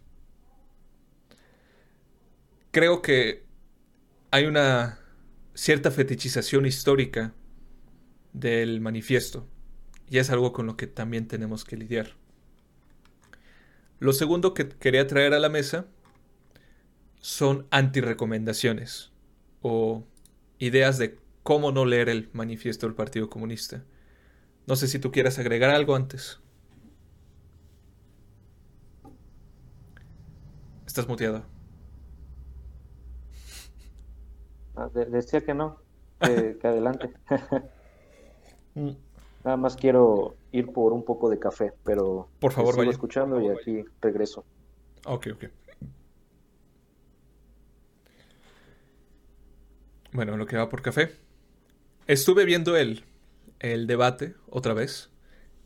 creo que hay una cierta fetichización histórica del manifiesto y es algo con lo que también tenemos que lidiar. Lo segundo que quería traer a la mesa son antirecomendaciones o ideas de cómo no leer el manifiesto del Partido Comunista. No sé si tú quieras agregar algo antes. Estás muteado. Ah, decía que no, que, adelante. Mm. Nada más quiero ir por un poco de café, pero por favor, sigo escuchando y aquí regreso. Ok, ok. Bueno, lo que va por café. Estuve viendo el, el debate otra vez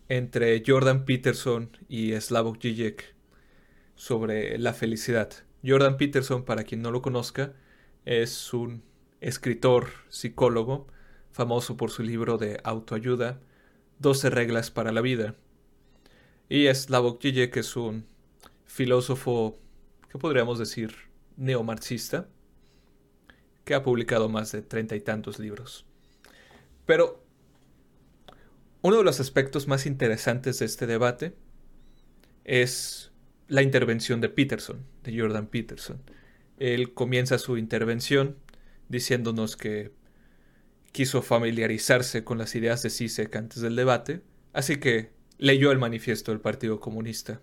entre Jordan Peterson y Slavoj Žižek sobre la felicidad. Jordan Peterson, para quien no lo conozca, es un escritor, psicólogo, famoso por su libro de autoayuda, 12 reglas para la vida. Y Slavoj Žižek es un filósofo, ¿qué podríamos decir? Neomarxista, que ha publicado más de treinta y tantos libros. Pero uno de los aspectos más interesantes de este debate es la intervención de Peterson, de Jordan Peterson. Él comienza su intervención diciéndonos que quiso familiarizarse con las ideas de Zizek antes del debate, así que leyó el manifiesto del Partido Comunista.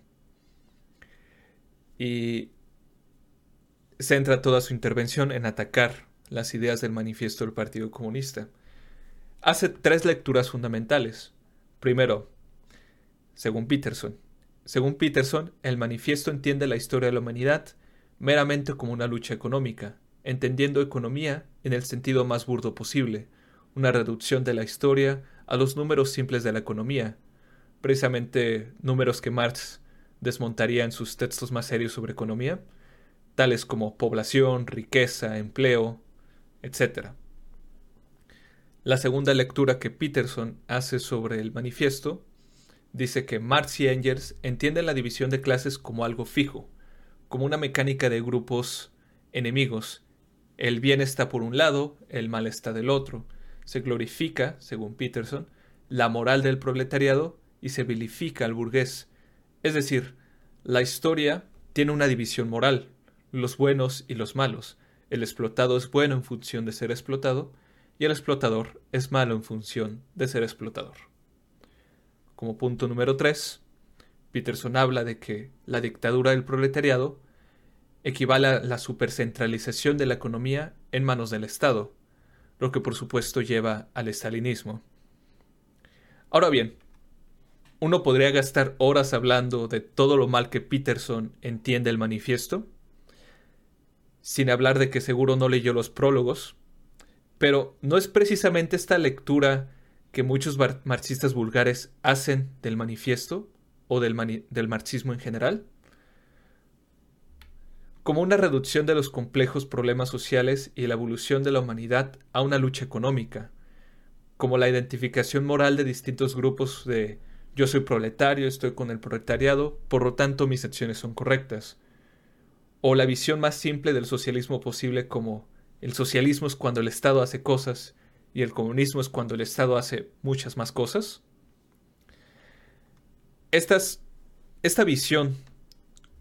Y centra toda su intervención en atacar las ideas del manifiesto del Partido Comunista. Hace tres lecturas fundamentales. Primero, según Peterson. Según Peterson, el manifiesto entiende la historia de la humanidad meramente como una lucha económica, entendiendo economía en el sentido más burdo posible, una reducción de la historia a los números simples de la economía, precisamente números que Marx desmontaría en sus textos más serios sobre economía, tales como población, riqueza, empleo, etc. La segunda lectura que Peterson hace sobre el manifiesto dice que Marx y Engels entienden la división de clases como algo fijo, como una mecánica de grupos enemigos el bien está por un lado, el mal está del otro. Se glorifica, según Peterson, la moral del proletariado y se vilifica al burgués. Es decir, la historia tiene una división moral, los buenos y los malos. El explotado es bueno en función de ser explotado y el explotador es malo en función de ser explotador. Como punto número 3, Peterson habla de que la dictadura del proletariado equivale a la supercentralización de la economía en manos del Estado, lo que por supuesto lleva al estalinismo. Ahora bien, uno podría gastar horas hablando de todo lo mal que Peterson entiende el manifiesto, sin hablar de que seguro no leyó los prólogos, pero no es precisamente esta lectura que muchos marxistas vulgares hacen del manifiesto o del, del marxismo en general, como una reducción de los complejos problemas sociales y la evolución de la humanidad a una lucha económica, como la identificación moral de distintos grupos de yo soy proletario, estoy con el proletariado, por lo tanto mis acciones son correctas, o la visión más simple del socialismo posible como el socialismo es cuando el Estado hace cosas y el comunismo es cuando el Estado hace muchas más cosas. esta visión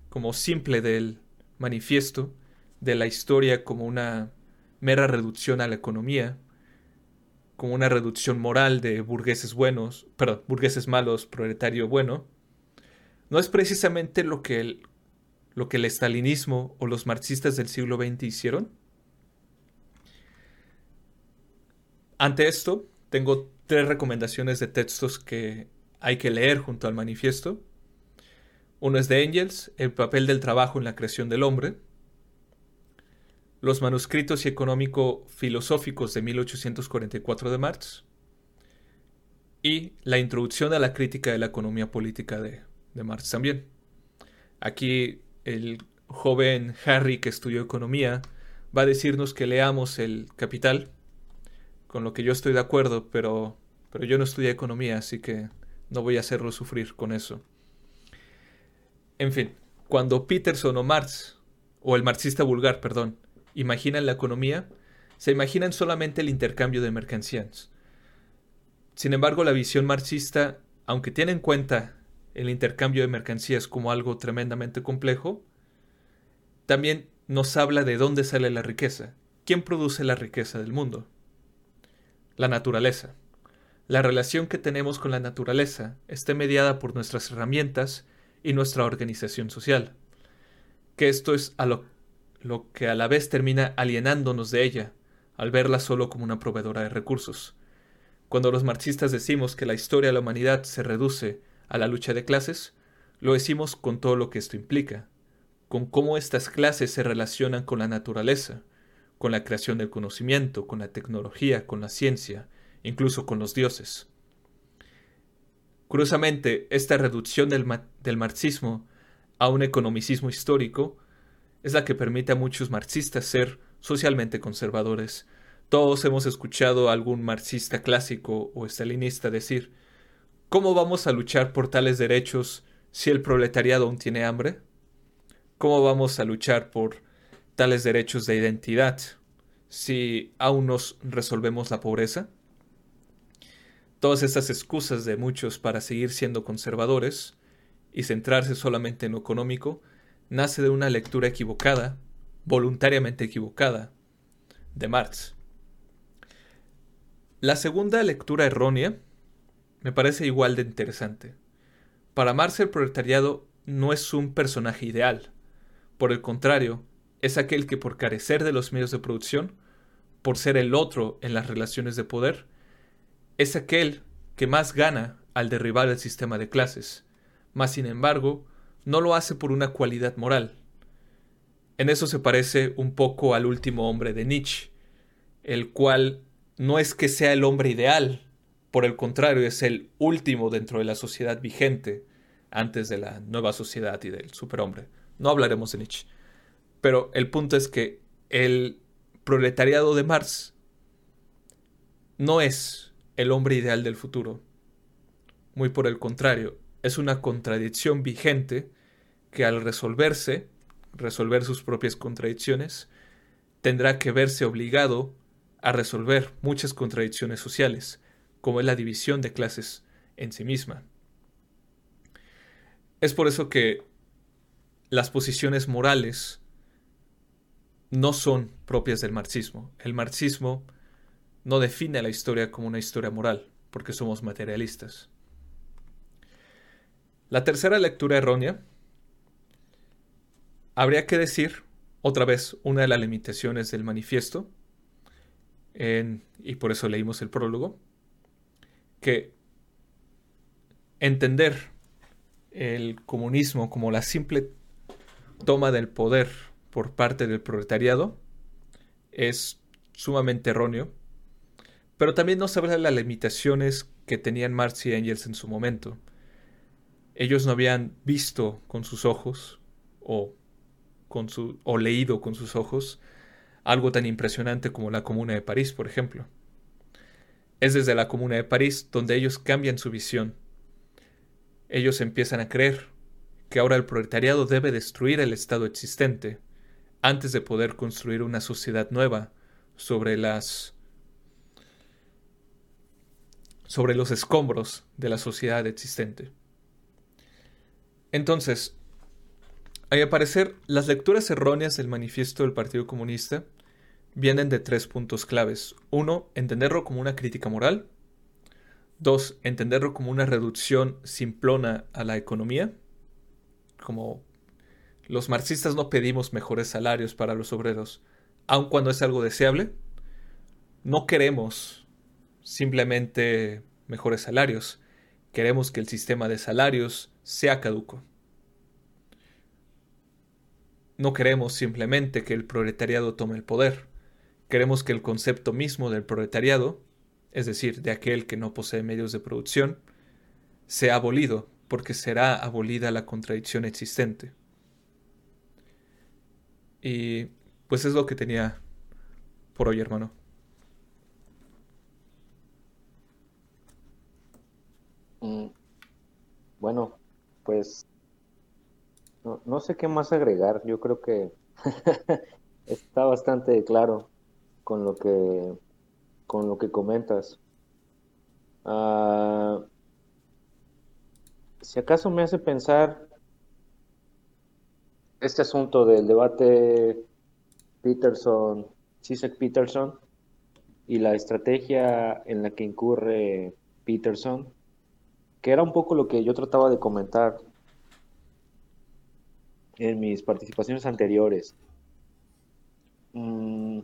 como simple del manifiesto de la historia como una mera reducción a la economía, como una reducción moral de burgueses buenos, perdón, burgueses malos, proletario bueno, no es precisamente lo que el, lo que el estalinismo o los marxistas del siglo XX hicieron. Ante esto, tengo tres recomendaciones de textos que hay que leer junto al manifiesto. Uno es de Engels, El papel del trabajo en la creación del hombre. Los manuscritos y económico-filosóficos de 1844 de Marx. Y la introducción a la crítica de la economía política de, de Marx también. Aquí el joven Harry que estudió economía va a decirnos que leamos el Capital, con lo que yo estoy de acuerdo, pero, pero yo no estudié economía, así que no voy a hacerlo sufrir con eso. En fin, cuando Peterson o Marx, o el marxista vulgar, perdón, imaginan la economía, se imaginan solamente el intercambio de mercancías. Sin embargo, la visión marxista, aunque tiene en cuenta el intercambio de mercancías como algo tremendamente complejo, también nos habla de dónde sale la riqueza, quién produce la riqueza del mundo. La naturaleza. La relación que tenemos con la naturaleza está mediada por nuestras herramientas y nuestra organización social. Que esto es a lo, lo que a la vez termina alienándonos de ella, al verla solo como una proveedora de recursos. Cuando los marxistas decimos que la historia de la humanidad se reduce a la lucha de clases, lo decimos con todo lo que esto implica, con cómo estas clases se relacionan con la naturaleza, con la creación del conocimiento, con la tecnología, con la ciencia, incluso con los dioses. Curiosamente, esta reducción del, marxismo a un economicismo histórico es la que permite a muchos marxistas ser socialmente conservadores. Todos hemos escuchado a algún marxista clásico o estalinista decir ¿Cómo vamos a luchar por tales derechos si el proletariado aún tiene hambre? ¿Cómo vamos a luchar por tales derechos de identidad si aún nos resolvemos la pobreza? Todas estas excusas de muchos para seguir siendo conservadores y centrarse solamente en lo económico nace de una lectura equivocada, voluntariamente equivocada, de Marx. La segunda lectura errónea me parece igual de interesante. Para Marx el proletariado no es un personaje ideal. Por el contrario, es aquel que por carecer de los medios de producción, por ser el otro en las relaciones de poder, es aquel que más gana al derribar el sistema de clases, mas sin embargo no lo hace por una cualidad moral. En eso se parece un poco al último hombre de Nietzsche, el cual no es que sea el hombre ideal, por el contrario es el último dentro de la sociedad vigente antes de la nueva sociedad y del superhombre. No hablaremos de Nietzsche. Pero el punto es que el proletariado de Marx no es el hombre ideal del futuro. Muy por el contrario, es una contradicción vigente que al resolverse, resolver sus propias contradicciones, tendrá que verse obligado a resolver muchas contradicciones sociales, como es la división de clases en sí misma. Es por eso que las posiciones morales no son propias del marxismo. El marxismo no define la historia como una historia moral, porque somos materialistas. La tercera lectura errónea habría que decir, otra vez, una de las limitaciones del manifiesto, y por eso leímos el prólogo, que entender el comunismo como la simple toma del poder por parte del proletariado es sumamente erróneo, pero también nos habla las limitaciones que tenían Marx y Engels en su momento. Ellos no habían visto con sus ojos o leído con sus ojos algo tan impresionante como la Comuna de París, por ejemplo. Es desde la Comuna de París donde ellos cambian su visión. Ellos empiezan a creer que ahora el proletariado debe destruir el Estado existente antes de poder construir una sociedad nueva sobre las sobre los escombros de la sociedad existente. Entonces, a mi parecer, las lecturas erróneas del manifiesto del Partido Comunista vienen de tres puntos claves. Uno, entenderlo como una crítica moral. Dos, entenderlo como una reducción simplona a la economía. Como los marxistas no pedimos mejores salarios para los obreros, aun cuando es algo deseable. No queremos simplemente mejores salarios. Queremos que el sistema de salarios sea caduco. No queremos simplemente que el proletariado tome el poder. Queremos que el concepto mismo del proletariado, es decir, de aquel que no posee medios de producción, sea abolido, porque será abolida la contradicción existente. Y pues es lo que tenía por hoy, hermano. Mm, bueno, pues no, no, sé qué más agregar. Yo creo que está bastante claro con lo que con lo que comentas. Ah, si acaso me hace pensar este asunto del debate Peterson, Chisek Peterson y la estrategia en la que incurre Peterson, que era un poco lo que yo trataba de comentar en mis participaciones anteriores. Mm,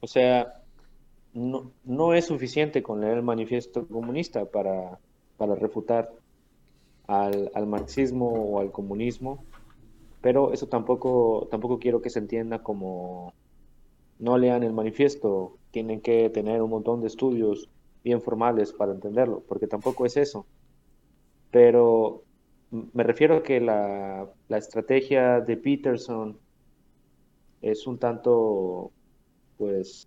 o sea, no, no, es suficiente con leer el manifiesto comunista para, para refutar al, al, marxismo o al comunismo, pero eso tampoco, tampoco quiero que se entienda como no lean el manifiesto, tienen que tener un montón de estudios bien formales para entenderlo, porque tampoco es eso. Pero me refiero a que la, la estrategia de Peterson es un tanto pues,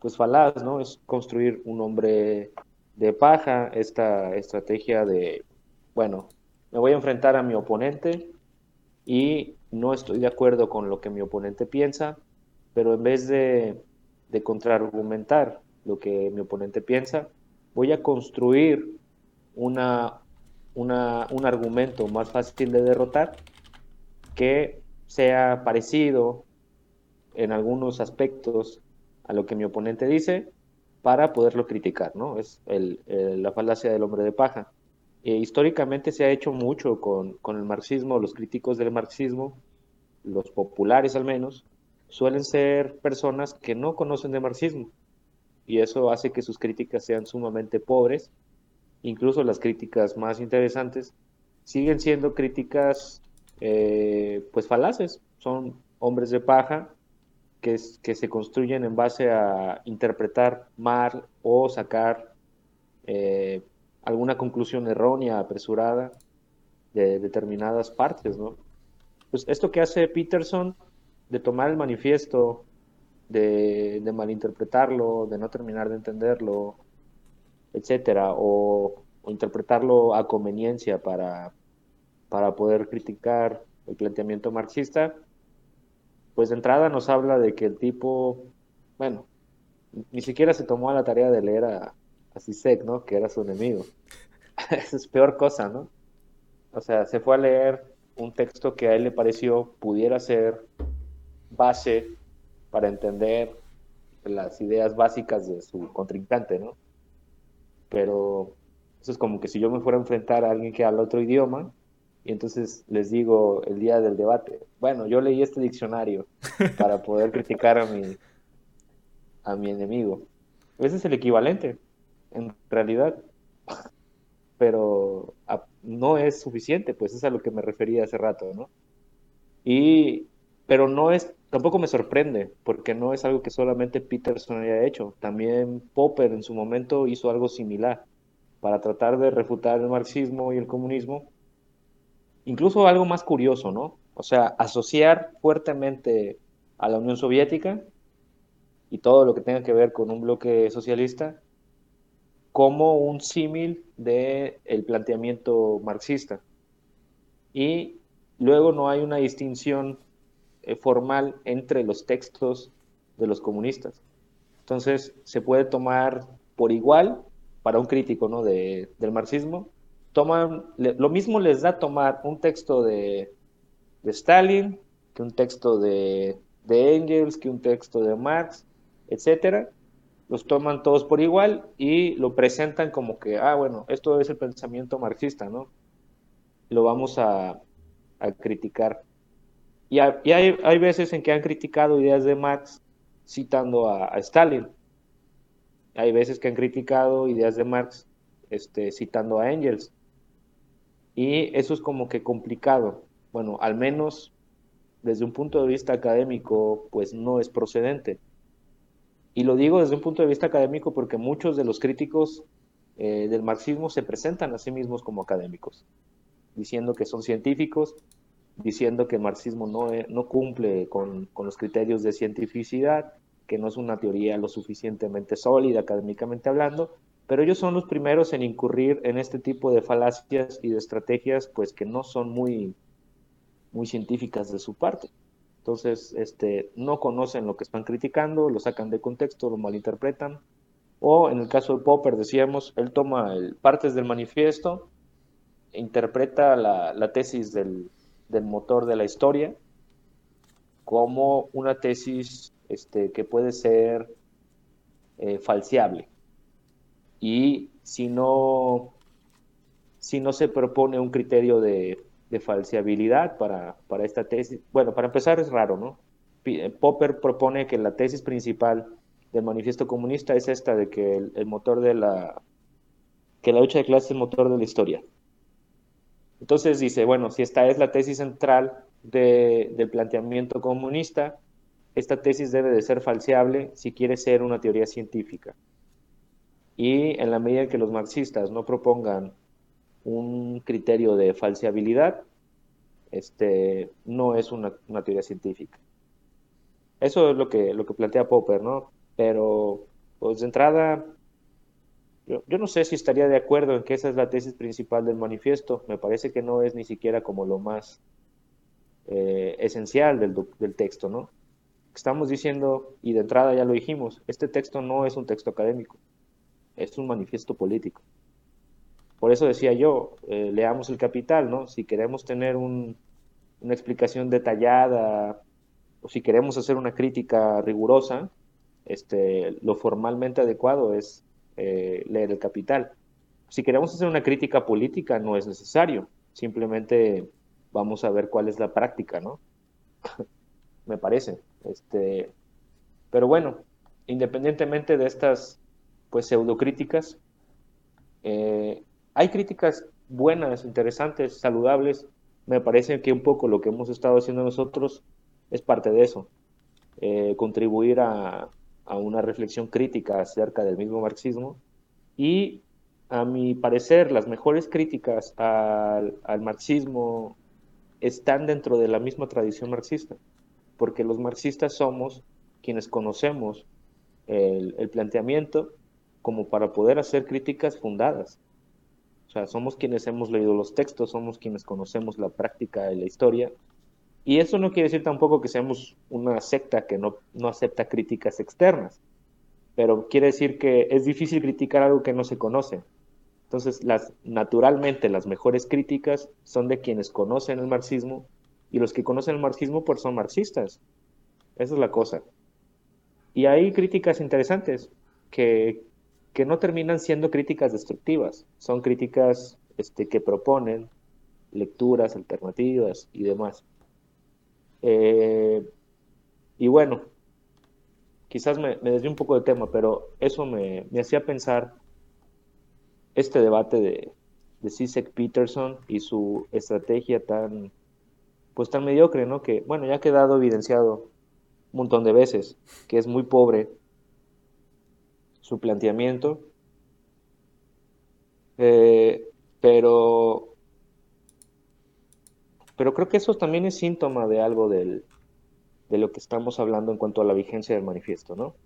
pues falaz, ¿no? Es construir un hombre de paja, esta estrategia de, bueno, me voy a enfrentar a mi oponente y no estoy de acuerdo con lo que mi oponente piensa, pero en vez de, de contraargumentar lo que mi oponente piensa, voy a construir una, una, un argumento más fácil de derrotar que sea parecido en algunos aspectos a lo que mi oponente dice para poderlo criticar, ¿no? Es el, la falacia del hombre de paja. Eh, históricamente se ha hecho mucho con, con, el marxismo, los críticos del marxismo, los populares al menos, suelen ser personas que no conocen de marxismo y eso hace que sus críticas sean sumamente pobres, incluso las críticas más interesantes siguen siendo críticas eh, pues falaces, son hombres de paja que, que se construyen en base a interpretar mal o sacar eh, alguna conclusión errónea, apresurada de determinadas partes, ¿no? Pues esto que hace Peterson de tomar el manifiesto, de, malinterpretarlo, de no terminar de entenderlo, etcétera, o, o, interpretarlo a conveniencia para, para poder criticar el planteamiento marxista, pues de entrada nos habla de que el tipo, bueno, ni siquiera se tomó a la tarea de leer a, a Sisek, ¿no? Que era su enemigo. Esa es peor cosa, ¿no? O sea, se fue a leer un texto que a él le pareció pudiera ser base para entender las ideas básicas de su contrincante, ¿no? Pero eso es como que si yo me fuera a enfrentar a alguien que habla otro idioma, y entonces les digo el día del debate, bueno, yo leí este diccionario para poder criticar a mi, a mi enemigo. Ese es el equivalente, en realidad. Pero no es suficiente, pues es a lo que me refería hace rato, ¿no? Y, pero no es, tampoco me sorprende, porque no es algo que solamente Peterson haya hecho. También Popper en su momento hizo algo similar para tratar de refutar el marxismo y el comunismo. Incluso algo más curioso, ¿no? O sea, asociar fuertemente a la Unión Soviética y todo lo que tenga que ver con un bloque socialista como un símil del el planteamiento marxista. Y luego no hay una distinción eh, formal entre los textos de los comunistas. Entonces se puede tomar por igual para un crítico ¿no? de, del marxismo. Toman, lo mismo les da tomar un texto de, de Stalin que un texto de, de Engels, que un texto de Marx, etcétera, los toman todos por igual y lo presentan como que, ah, bueno, esto es el pensamiento marxista, ¿no? Lo vamos a, criticar. Y, hay, hay, veces en que han criticado ideas de Marx citando a, Stalin. Hay veces que han criticado ideas de Marx este, citando a Engels. Y eso es como que complicado. Bueno, al menos desde un punto de vista académico, pues no es procedente. Y lo digo desde un punto de vista académico porque muchos de los críticos eh, del marxismo se presentan a sí mismos como académicos, diciendo que son científicos, diciendo que el marxismo no, no cumple con, con, los criterios de cientificidad, que no es una teoría lo suficientemente sólida académicamente hablando, pero ellos son los primeros en incurrir en este tipo de falacias y de estrategias pues que no son muy, muy científicas de su parte. Entonces, este, no conocen lo que están criticando, lo sacan de contexto, lo malinterpretan. O en el caso de Popper, decíamos, él toma partes del manifiesto, interpreta la, tesis del, motor de la historia como una tesis este, que puede ser eh, falseable. Y si no, si no se propone un criterio de de falseabilidad para, para esta tesis. Bueno, para empezar es raro, ¿no? Eh, Popper propone que la tesis principal del manifiesto comunista es esta de que el, motor de la que la lucha de clases es el motor de la historia. Entonces dice, bueno, si esta es la tesis central de, del planteamiento comunista, esta tesis debe de ser falseable si quiere ser una teoría científica. Y en la medida en que los marxistas no propongan un criterio de falseabilidad, este, no es una, teoría científica. Eso es lo que, lo que plantea Popper, ¿no? Pero, pues de entrada, yo, no sé si estaría de acuerdo en que esa es la tesis principal del manifiesto. Me parece que no es ni siquiera como lo más eh, esencial del, texto, ¿no? Estamos diciendo, y de entrada ya lo dijimos, este texto no es un texto académico, es un manifiesto político. Por eso decía yo, eh, leamos el capital, ¿no? Si queremos tener una explicación detallada o si queremos hacer una crítica rigurosa, este, lo formalmente adecuado es eh, leer el capital. Si queremos hacer una crítica política, no es necesario. Simplemente vamos a ver cuál es la práctica, ¿no? Me parece. Este, pero bueno, independientemente de estas pues pseudocríticas, eh, hay críticas buenas, interesantes, saludables. Me parece que un poco lo que hemos estado haciendo nosotros es parte de eso. Eh, contribuir a, una reflexión crítica acerca del mismo marxismo. Y a mi parecer, las mejores críticas al, marxismo están dentro de la misma tradición marxista, porque los marxistas somos quienes conocemos el planteamiento como para poder hacer críticas fundadas. O sea, somos quienes hemos leído los textos, somos quienes conocemos la práctica de la historia. Y eso no quiere decir tampoco que seamos una secta que no, no acepta críticas externas, pero quiere decir que es difícil criticar algo que no se conoce. Entonces, las, naturalmente, las mejores críticas son de quienes conocen el marxismo y los que conocen el marxismo pues son marxistas. Esa es la cosa. Y hay críticas interesantes que, que no terminan siendo críticas destructivas, son críticas este, que proponen lecturas alternativas y demás. Eh, y bueno, quizás me, me desvío un poco de tema, pero eso me, hacía pensar este debate de, de Peterson y su estrategia tan, pues tan mediocre, ¿no? Que, bueno, ya ha quedado evidenciado un montón de veces que es muy pobre su planteamiento, eh, pero, pero creo que eso también es síntoma de algo del, de lo que estamos hablando en cuanto a la vigencia del manifiesto, ¿no?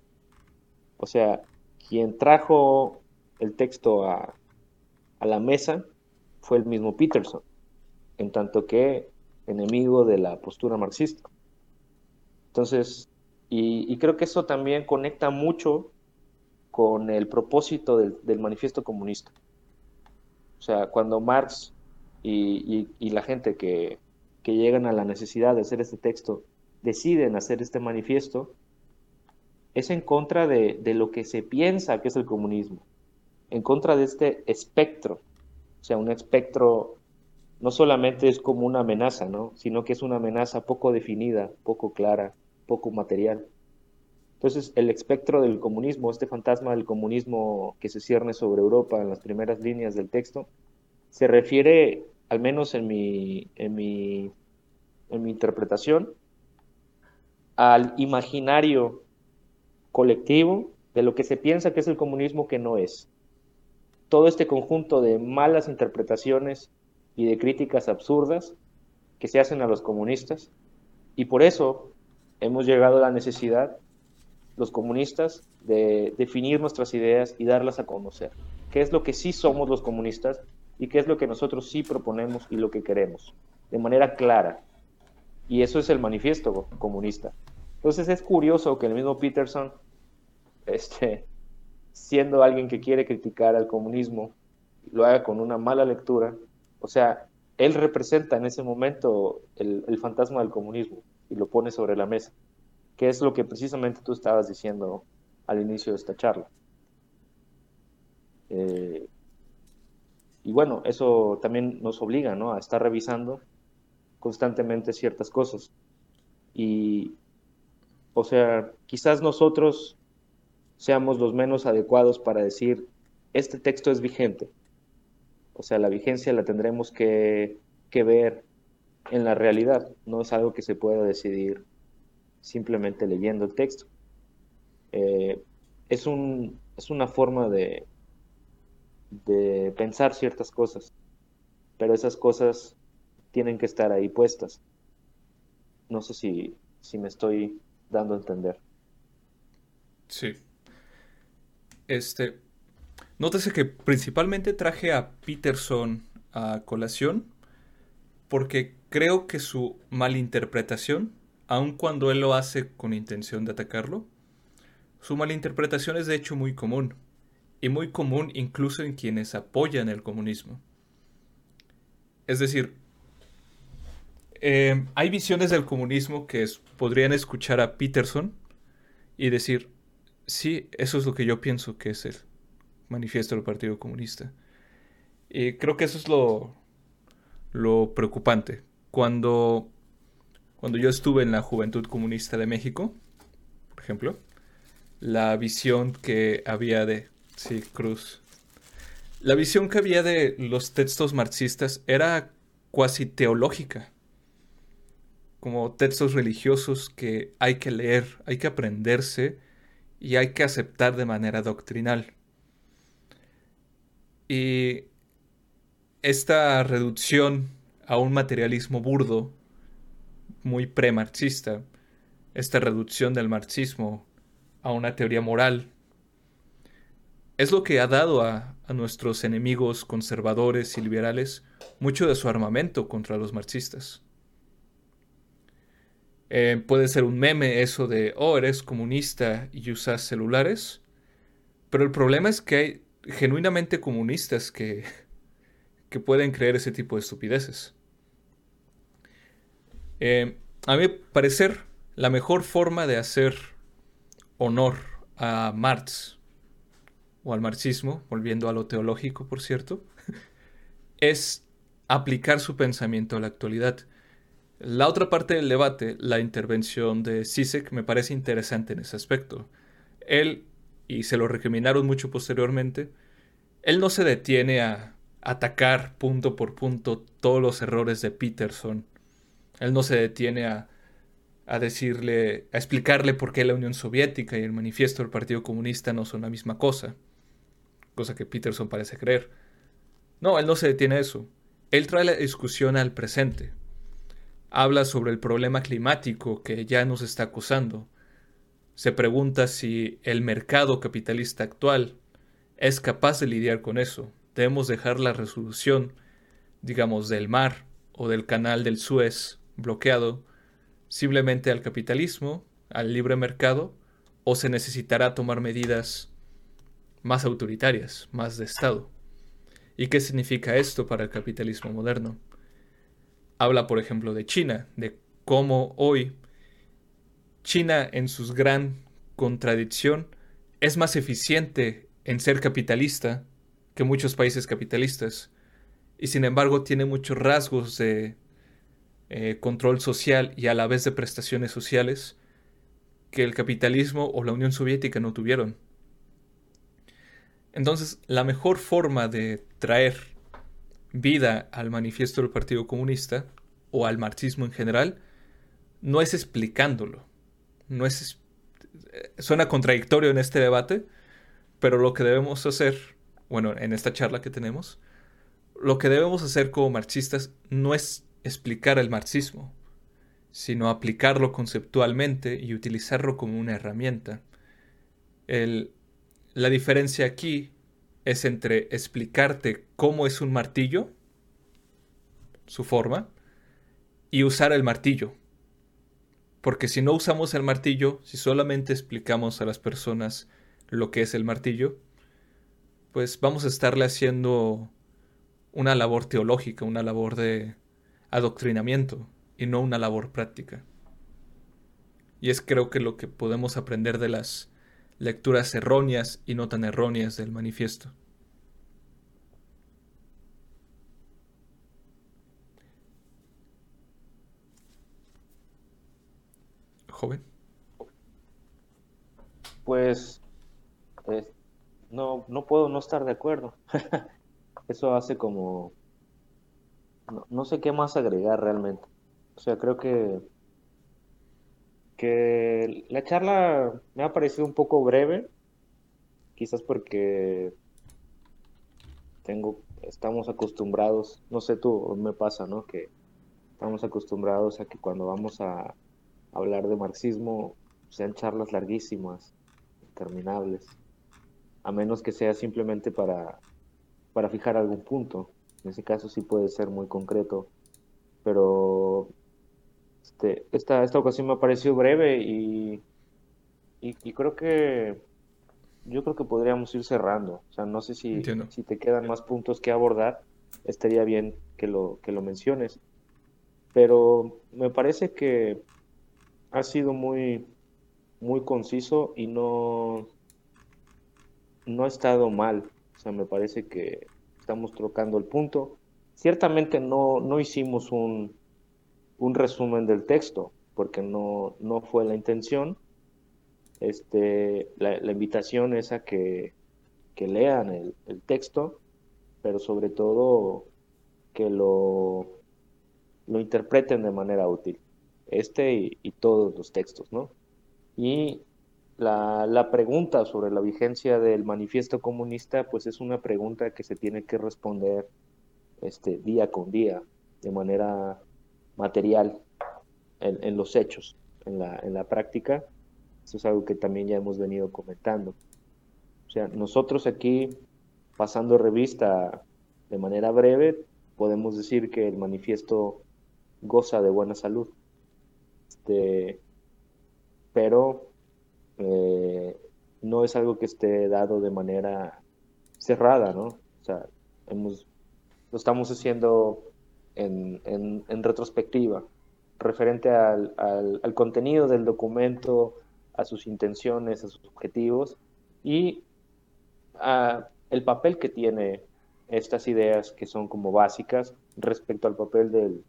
O sea, quien trajo el texto a, a la mesa fue el mismo Peterson, en tanto que enemigo de la postura marxista. Entonces, y, creo que eso también conecta mucho con el propósito del, manifiesto comunista. O sea, cuando Marx y, la gente que, llegan a la necesidad de hacer este texto deciden hacer este manifiesto, es en contra de, de, lo que se piensa que es el comunismo, en contra de este espectro, o sea, un espectro no solamente es como una amenaza, ¿no? sino que es una amenaza poco definida, poco clara, poco material. Entonces, el espectro del comunismo, este fantasma del comunismo que se cierne sobre Europa en las primeras líneas del texto, se refiere, al menos en mi, en mi, en mi interpretación, al imaginario colectivo de lo que se piensa que es el comunismo que no es. Todo este conjunto de malas interpretaciones y de críticas absurdas que se hacen a los comunistas. Y por eso hemos llegado a la necesidad, los comunistas, de definir nuestras ideas y darlas a conocer. ¿Qué es lo que sí somos los comunistas y qué es lo que nosotros sí proponemos y lo que queremos? De manera clara. Y eso es el manifiesto comunista. Entonces es curioso que el mismo Peterson, este, siendo alguien que quiere criticar al comunismo, lo haga con una mala lectura o sea, él representa en ese momento el, fantasma del comunismo y lo pone sobre la mesa, que es lo que precisamente tú estabas diciendo al inicio de esta charla. Eh, y bueno, eso también nos obliga a estar revisando constantemente ciertas cosas. Y, o sea, quizás nosotros seamos los menos adecuados para decir, este texto es vigente, o sea, la vigencia la tendremos que, ver en la realidad, no es algo que se pueda decidir simplemente leyendo el texto. Eh, es, un, es una forma de, de pensar ciertas cosas, pero esas cosas tienen que estar ahí puestas. No sé si, si me estoy dando a entender. Sí. Este, Nótese que principalmente traje a Peterson a colación porque creo que su malinterpretación, aun cuando él lo hace con intención de atacarlo, su malinterpretación es de hecho muy común, y muy común incluso en quienes apoyan el comunismo. Es decir, eh, hay visiones del comunismo que podrían escuchar a Peterson y decir, sí, eso es lo que yo pienso que es él manifiesto del Partido Comunista. Y creo que eso es lo, lo preocupante. Cuando, cuando yo estuve en la Juventud Comunista de México, por ejemplo, la visión que había de... Sí, Cruz. La visión que había de los textos marxistas era cuasi teológica. Como textos religiosos que hay que leer, hay que aprenderse y hay que aceptar de manera doctrinal. Y esta reducción a un materialismo burdo, muy pre-marxista, esta reducción del marxismo a una teoría moral, es lo que ha dado a, nuestros enemigos conservadores y liberales mucho de su armamento contra los marxistas. Eh, puede ser un meme eso de, oh, eres comunista y usas celulares, pero el problema es que hay genuinamente comunistas que, que pueden creer ese tipo de estupideces. Eh, a mi parecer, la mejor forma de hacer honor a Marx o al marxismo, volviendo a lo teológico, por cierto, es aplicar su pensamiento a la actualidad. La otra parte del debate, la intervención de Sisek, me parece interesante en ese aspecto. Él y se lo recriminaron mucho posteriormente, él no se detiene a atacar punto por punto todos los errores de Peterson Él no se detiene a, a decirle, a explicarle por qué la Unión Soviética y el manifiesto del Partido Comunista no son la misma cosa, cosa que Peterson parece creer. No, él no se detiene a eso. Él trae la discusión al presente. Habla sobre el problema climático que ya nos está acusando. Se pregunta si el mercado capitalista actual es capaz de lidiar con eso. Debemos dejar la resolución, digamos, del mar o del canal del Suez bloqueado simplemente al capitalismo, al libre mercado, o se necesitará tomar medidas más autoritarias, más de Estado. ¿Y qué significa esto para el capitalismo moderno? Habla, por ejemplo, de China, de cómo hoy China, en su gran contradicción, es más eficiente en ser capitalista que muchos países capitalistas, y sin embargo tiene muchos rasgos de eh, control social y a la vez de prestaciones sociales que el capitalismo o la Unión Soviética no tuvieron. Entonces, la mejor forma de traer vida al manifiesto del Partido Comunista o al marxismo en general no es explicándolo. No es eh, suena contradictorio en este debate, pero lo que debemos hacer, bueno, en esta charla que tenemos, lo que debemos hacer como marxistas no es explicar el marxismo, sino aplicarlo conceptualmente y utilizarlo como una herramienta. La diferencia aquí es entre explicarte cómo es un martillo, su forma, y usar el martillo. Porque si no usamos el martillo, si solamente explicamos a las personas lo que es el martillo, pues vamos a estarle haciendo una labor teológica, una labor de, adoctrinamiento y no una labor práctica. Y es creo que lo que podemos aprender de las lecturas erróneas y no tan erróneas del manifiesto. Joven. Pues no, no puedo no estar de acuerdo. Eso hace como no, sé qué más agregar realmente. O sea, creo que, que la charla me ha parecido un poco breve, quizás porque tengo, estamos acostumbrados, no sé tú, me pasa, ¿no? Que estamos acostumbrados a que cuando vamos a hablar de marxismo sean charlas larguísimas, interminables, a menos que sea simplemente para, para fijar algún punto. En ese caso sí puede ser muy concreto, pero este, esta, esta ocasión me ha parecido breve y, y, creo que yo creo que podríamos ir cerrando. O sea, no sé si, si te quedan más puntos que abordar, estaría bien que lo, que lo menciones. Pero me parece que ha sido muy, muy conciso y no, no ha estado mal. O sea, me parece que estamos trocando el punto. Ciertamente no, no hicimos un, un resumen del texto, porque no, no fue la intención. Este, la, invitación es a que, que lean el, el, texto, pero sobre todo que lo, lo interpreten de manera útil, este y, y todos los textos, ¿no? Y la, la, pregunta sobre la vigencia del manifiesto comunista, pues es una pregunta que se tiene que responder este, día con día, de manera material, en, los hechos, en la, en la práctica. Eso es algo que también ya hemos venido comentando. O sea, nosotros aquí, pasando revista de manera breve, podemos decir que el manifiesto goza de buena salud. Este, pero eh, no es algo que esté dado de manera cerrada, ¿no? O sea, hemos, lo estamos haciendo en, retrospectiva, referente al, contenido del documento, a sus intenciones, a sus objetivos y a el papel que tiene estas ideas que son como básicas respecto al papel del,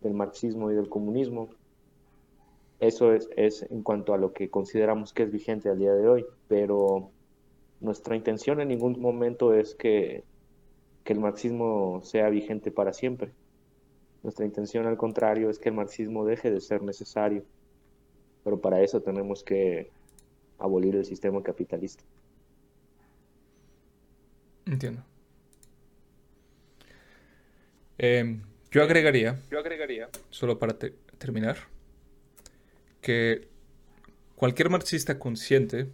del marxismo y del comunismo. Eso es, en cuanto a lo que consideramos que es vigente al día de hoy, pero nuestra intención en ningún momento es que el marxismo sea vigente para siempre. Nuestra intención, al contrario, es que el marxismo deje de ser necesario, pero para eso tenemos que abolir el sistema capitalista. Entiendo. Em, yo agregaría, yo agregaría, solo para terminar, que cualquier marxista consciente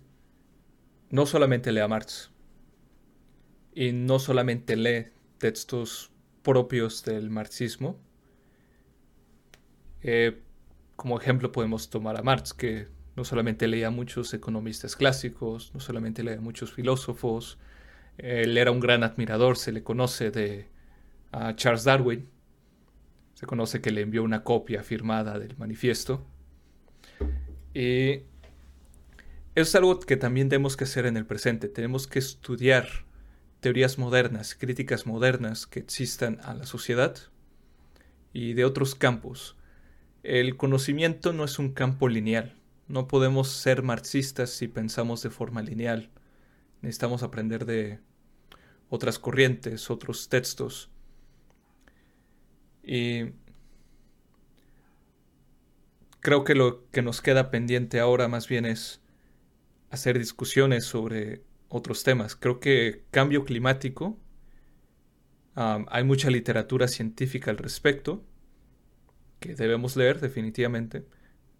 no solamente lee a Marx y no solamente lee textos propios del marxismo. Eh, como ejemplo podemos tomar a Marx, que no solamente leía a muchos economistas clásicos, no solamente leía a muchos filósofos, él era un gran admirador, se le conoce de Charles Darwin, se conoce que le envió una copia firmada del manifiesto. Y es algo que también tenemos que hacer en el presente. Tenemos que estudiar teorías modernas, críticas modernas que existan a la sociedad y de otros campos. El conocimiento no es un campo lineal. No podemos ser marxistas si pensamos de forma lineal. Necesitamos aprender de otras corrientes, otros textos. Y creo que lo que nos queda pendiente ahora más bien es hacer discusiones sobre otros temas. Creo que cambio climático, hay mucha literatura científica al respecto, que debemos leer definitivamente,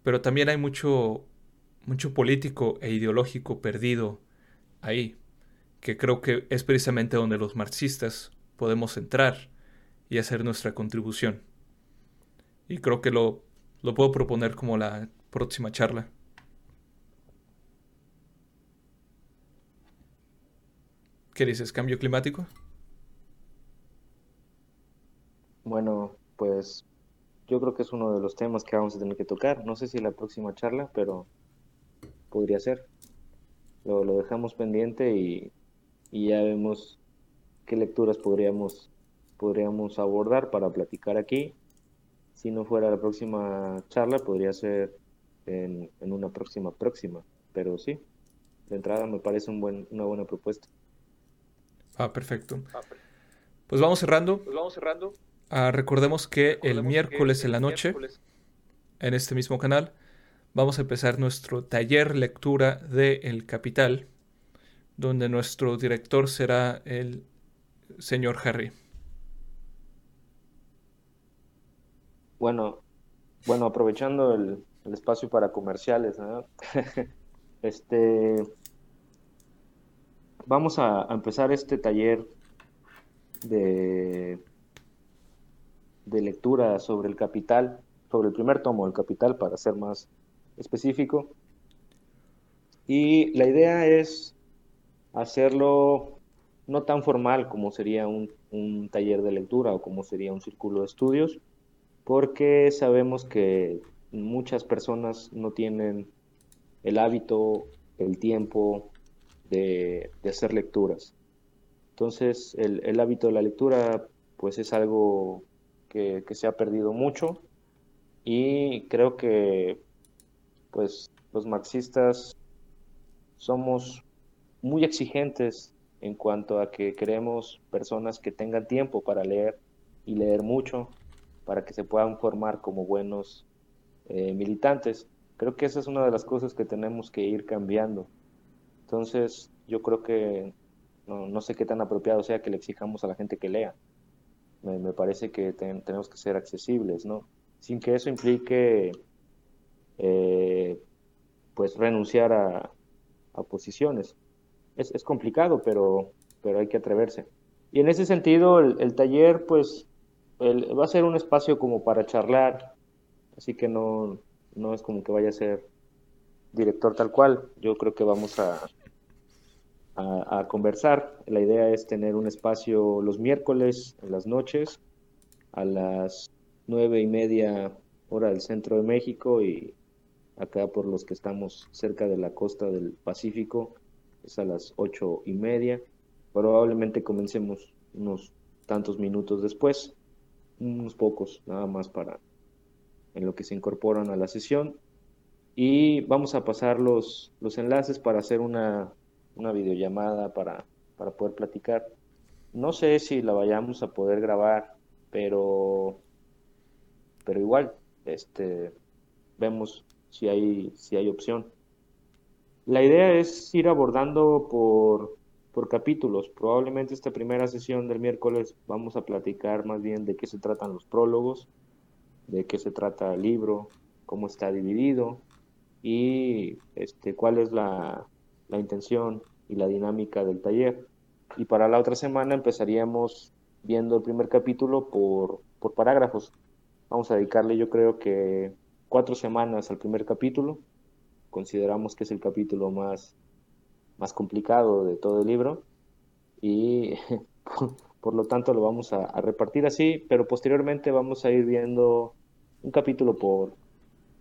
pero también hay mucho, mucho político e ideológico perdido ahí, que creo que es precisamente donde los marxistas podemos entrar y hacer nuestra contribución. Y creo que lo, lo puedo proponer como la próxima charla. ¿Qué dices? ¿Cambio climático? Bueno, pues yo creo que es uno de los temas que vamos a tener que tocar. No sé si la próxima charla, pero podría ser. Lo, lo dejamos pendiente y, y, ya vemos qué lecturas podríamos, podríamos abordar para platicar aquí. Si no fuera la próxima charla, podría ser en, en una próxima próxima. Pero sí, de entrada me parece un buen, una buena propuesta. Ah, perfecto. Pues vamos cerrando. Pues vamos cerrando. Ah, recordemos que el miércoles en la noche, en este mismo canal, vamos a empezar nuestro taller lectura de El Capital, donde nuestro director será el señor Harry. Bueno, bueno, aprovechando el, el espacio para comerciales, ¿no? este vamos a, empezar este taller de, de lectura sobre el capital, sobre el primer tomo del capital, para ser más específico. Y la idea es hacerlo no tan formal como sería un, un, taller de lectura o como sería un círculo de estudios, porque sabemos que muchas personas no tienen el hábito, el tiempo de, hacer lecturas. Entonces, el, hábito de la lectura, pues es algo que, se ha perdido mucho y creo que, pues, los marxistas somos muy exigentes en cuanto a que queremos personas que tengan tiempo para leer y leer mucho para que se puedan formar como buenos eh, militantes. Creo que esa es una de las cosas que tenemos que ir cambiando. Entonces, yo creo que no, sé qué tan apropiado sea que le exijamos a la gente que lea. Me, parece que tenemos que ser accesibles, ¿no? Sin que eso implique, eh, pues, renunciar a, posiciones. Es, complicado, pero, pero hay que atreverse. Y en ese sentido, el, taller, pues, va a ser un espacio como para charlar, así que no, no es como que vaya a ser director tal cual. Yo creo que vamos a, a, conversar. La idea es tener un espacio los miércoles en las noches a las nueve y media hora del centro de México y acá por los que estamos cerca de la costa del Pacífico es a las ocho y media. Probablemente comencemos unos tantos minutos después, unos pocos nada más para en lo que se incorporan a la sesión y vamos a pasar los, los enlaces para hacer una, una videollamada para, para poder platicar. No sé si la vayamos a poder grabar, pero pero igual, este, vemos si hay, si hay opción. La idea es ir abordando por, por capítulos. Probablemente esta primera sesión del miércoles vamos a platicar más bien de qué se tratan los prólogos, de qué se trata el libro, cómo está dividido y este, cuál es la, la intención y la dinámica del taller. Y para la otra semana empezaríamos viendo el primer capítulo por, por parágrafos. Vamos a dedicarle yo creo que cuatro semanas al primer capítulo. Consideramos que es el capítulo más, más complicado de todo el libro y por lo tanto lo vamos a, repartir así, pero posteriormente vamos a ir viendo un capítulo por,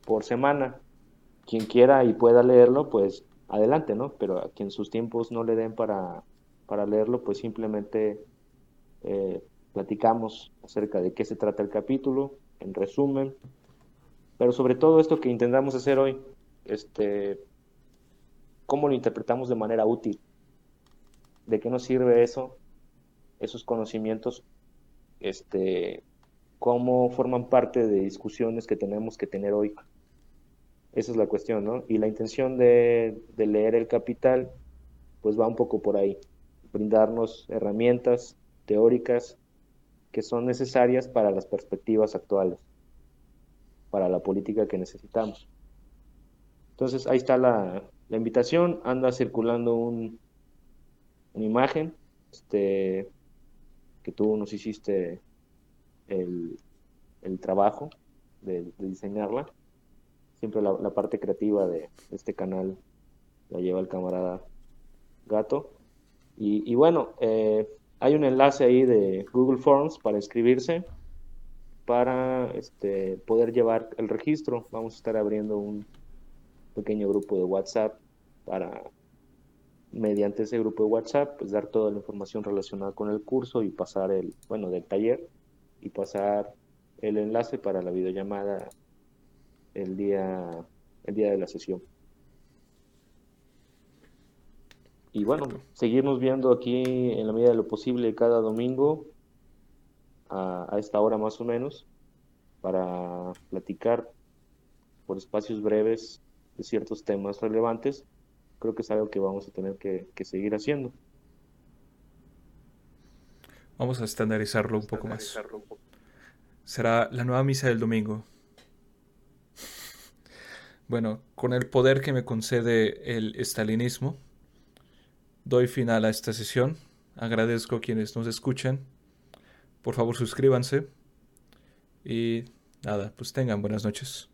por semana. Quien quiera y pueda leerlo, pues adelante, ¿no? Pero a quien sus tiempos no le den para, para leerlo, pues simplemente eh, platicamos acerca de qué se trata el capítulo, en resumen, pero sobre todo esto que intentamos hacer hoy, este, cómo lo interpretamos de manera útil, de qué nos sirve eso, esos conocimientos, este, cómo forman parte de discusiones que tenemos que tener hoy. Esa es la cuestión, ¿no? Y la intención de, leer el capital, pues va un poco por ahí, brindarnos herramientas teóricas que son necesarias para las perspectivas actuales, para la política que necesitamos. Entonces ahí está la, invitación, anda circulando un, una imagen este, que tú nos hiciste el, trabajo de, diseñarla. Siempre la, parte creativa de, este canal la lleva el camarada Gato. Y, bueno, eh, hay un enlace ahí de Google Forms para inscribirse, para este, poder llevar el registro. Vamos a estar abriendo un pequeño grupo de WhatsApp para, mediante ese grupo de WhatsApp, pues dar toda la información relacionada con el curso y pasar el, bueno, del taller y pasar el enlace para la videollamada el día, el día de la sesión. Y bueno, seguirnos viendo aquí en la medida de lo posible cada domingo a, esta hora más o menos para platicar por espacios breves de ciertos temas relevantes. Creo que es algo que vamos a tener que, seguir haciendo. Vamos a estandarizarlo un poco más. Será la nueva misa del domingo. Bueno, con el poder que me concede el estalinismo, doy final a esta sesión. Agradezco a quienes nos escuchan. Por favor, suscríbanse. Y nada, pues tengan buenas noches.